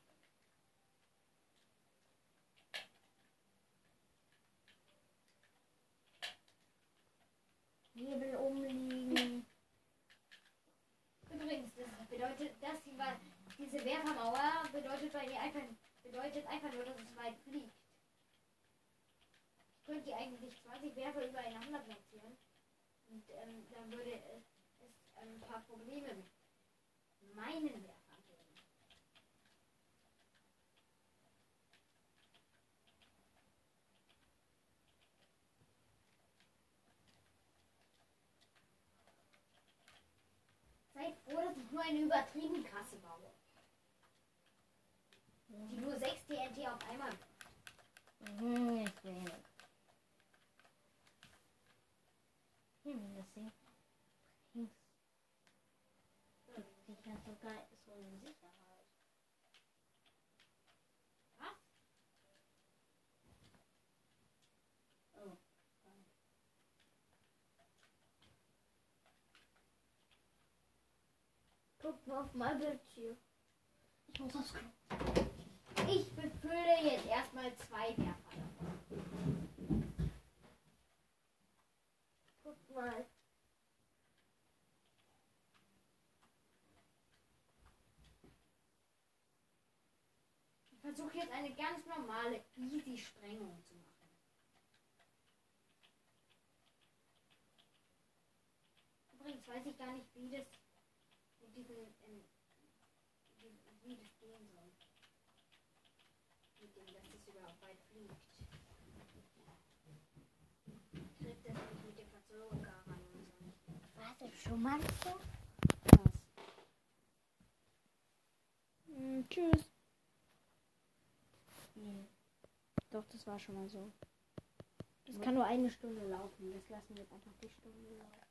Hebel umliegen. Übrigens, das bedeutet, dass die, diese Werfermauer bedeutet bei mir einfach, bedeutet einfach nur, dass es weit fliegt. Ich könnte die eigentlich 20 Werfer übereinander platzieren. Und ähm, dann würde es, es ein paar Probleme mit meinen Werfen. Froh, dass ich nur eine übertrieben krasse baue. Die nur 6 TNT auf einmal Mhm, nicht wenig. Hm, das Ding dich ja sogar so in Sicherheit. Guck mal auf mein Bildschirm. Ich muss aufs Klo. Ich befülle jetzt erstmal zwei Werfer. Guck mal. Ich versuche jetzt eine ganz normale, easy Sprengung zu machen. Übrigens weiß ich gar nicht, wie das diesen, ähm, wie, das gehen soll. Mit dem, dass das überhaupt weit fliegt. Kriegt das nicht mit der Verzögerung gar ran und so. Warte, schon mal so? Was? Hm, tschüss. Nee. Doch, das war schon mal so. Das kann nur eine Stunde laufen. Das lassen wir jetzt einfach die Stunde laufen.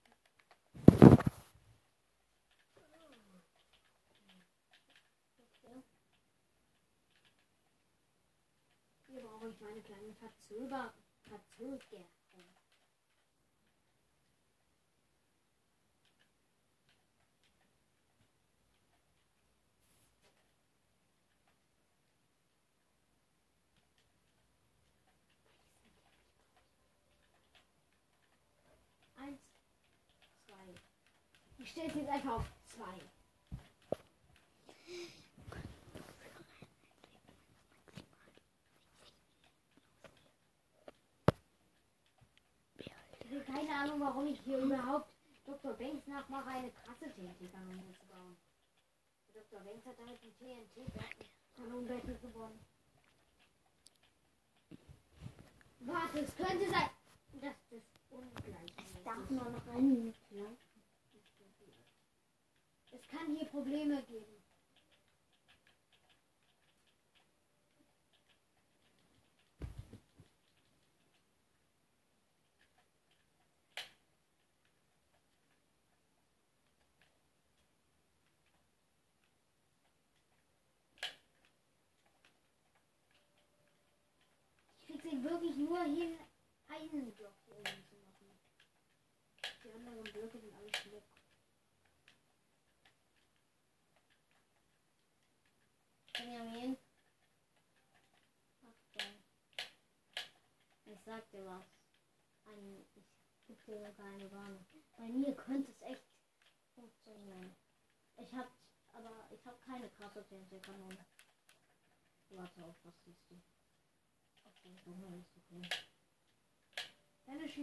Hier brauche ich meine kleinen Verzöger. Eins, zwei. Ich stelle es jetzt einfach auf zwei. Keine Ahnung, warum ich hier überhaupt Dr. Banks nachmache, eine krasse TNT-Kanone zu bauen. Dr. Banks hat damit die TNT-Kanonenbattle gewonnen. Warte, es könnte sein, dass das ungleich Es darf nur noch eine Minute lang. Es kann hier Probleme geben. Wirklich nur hin, einen Block hier oben zu machen. Die anderen Blöcke sind alle schlecht. Benjamin. Achtung. Ich sag dir was. Ein, ich gebe dir sogar eine Warnung. Bei mir könnte es echt funktionieren. Ich hab, aber ich habe keine krasse TNT-Kanone. Warte auf, was siehst du? Okay, so ist okay. Deine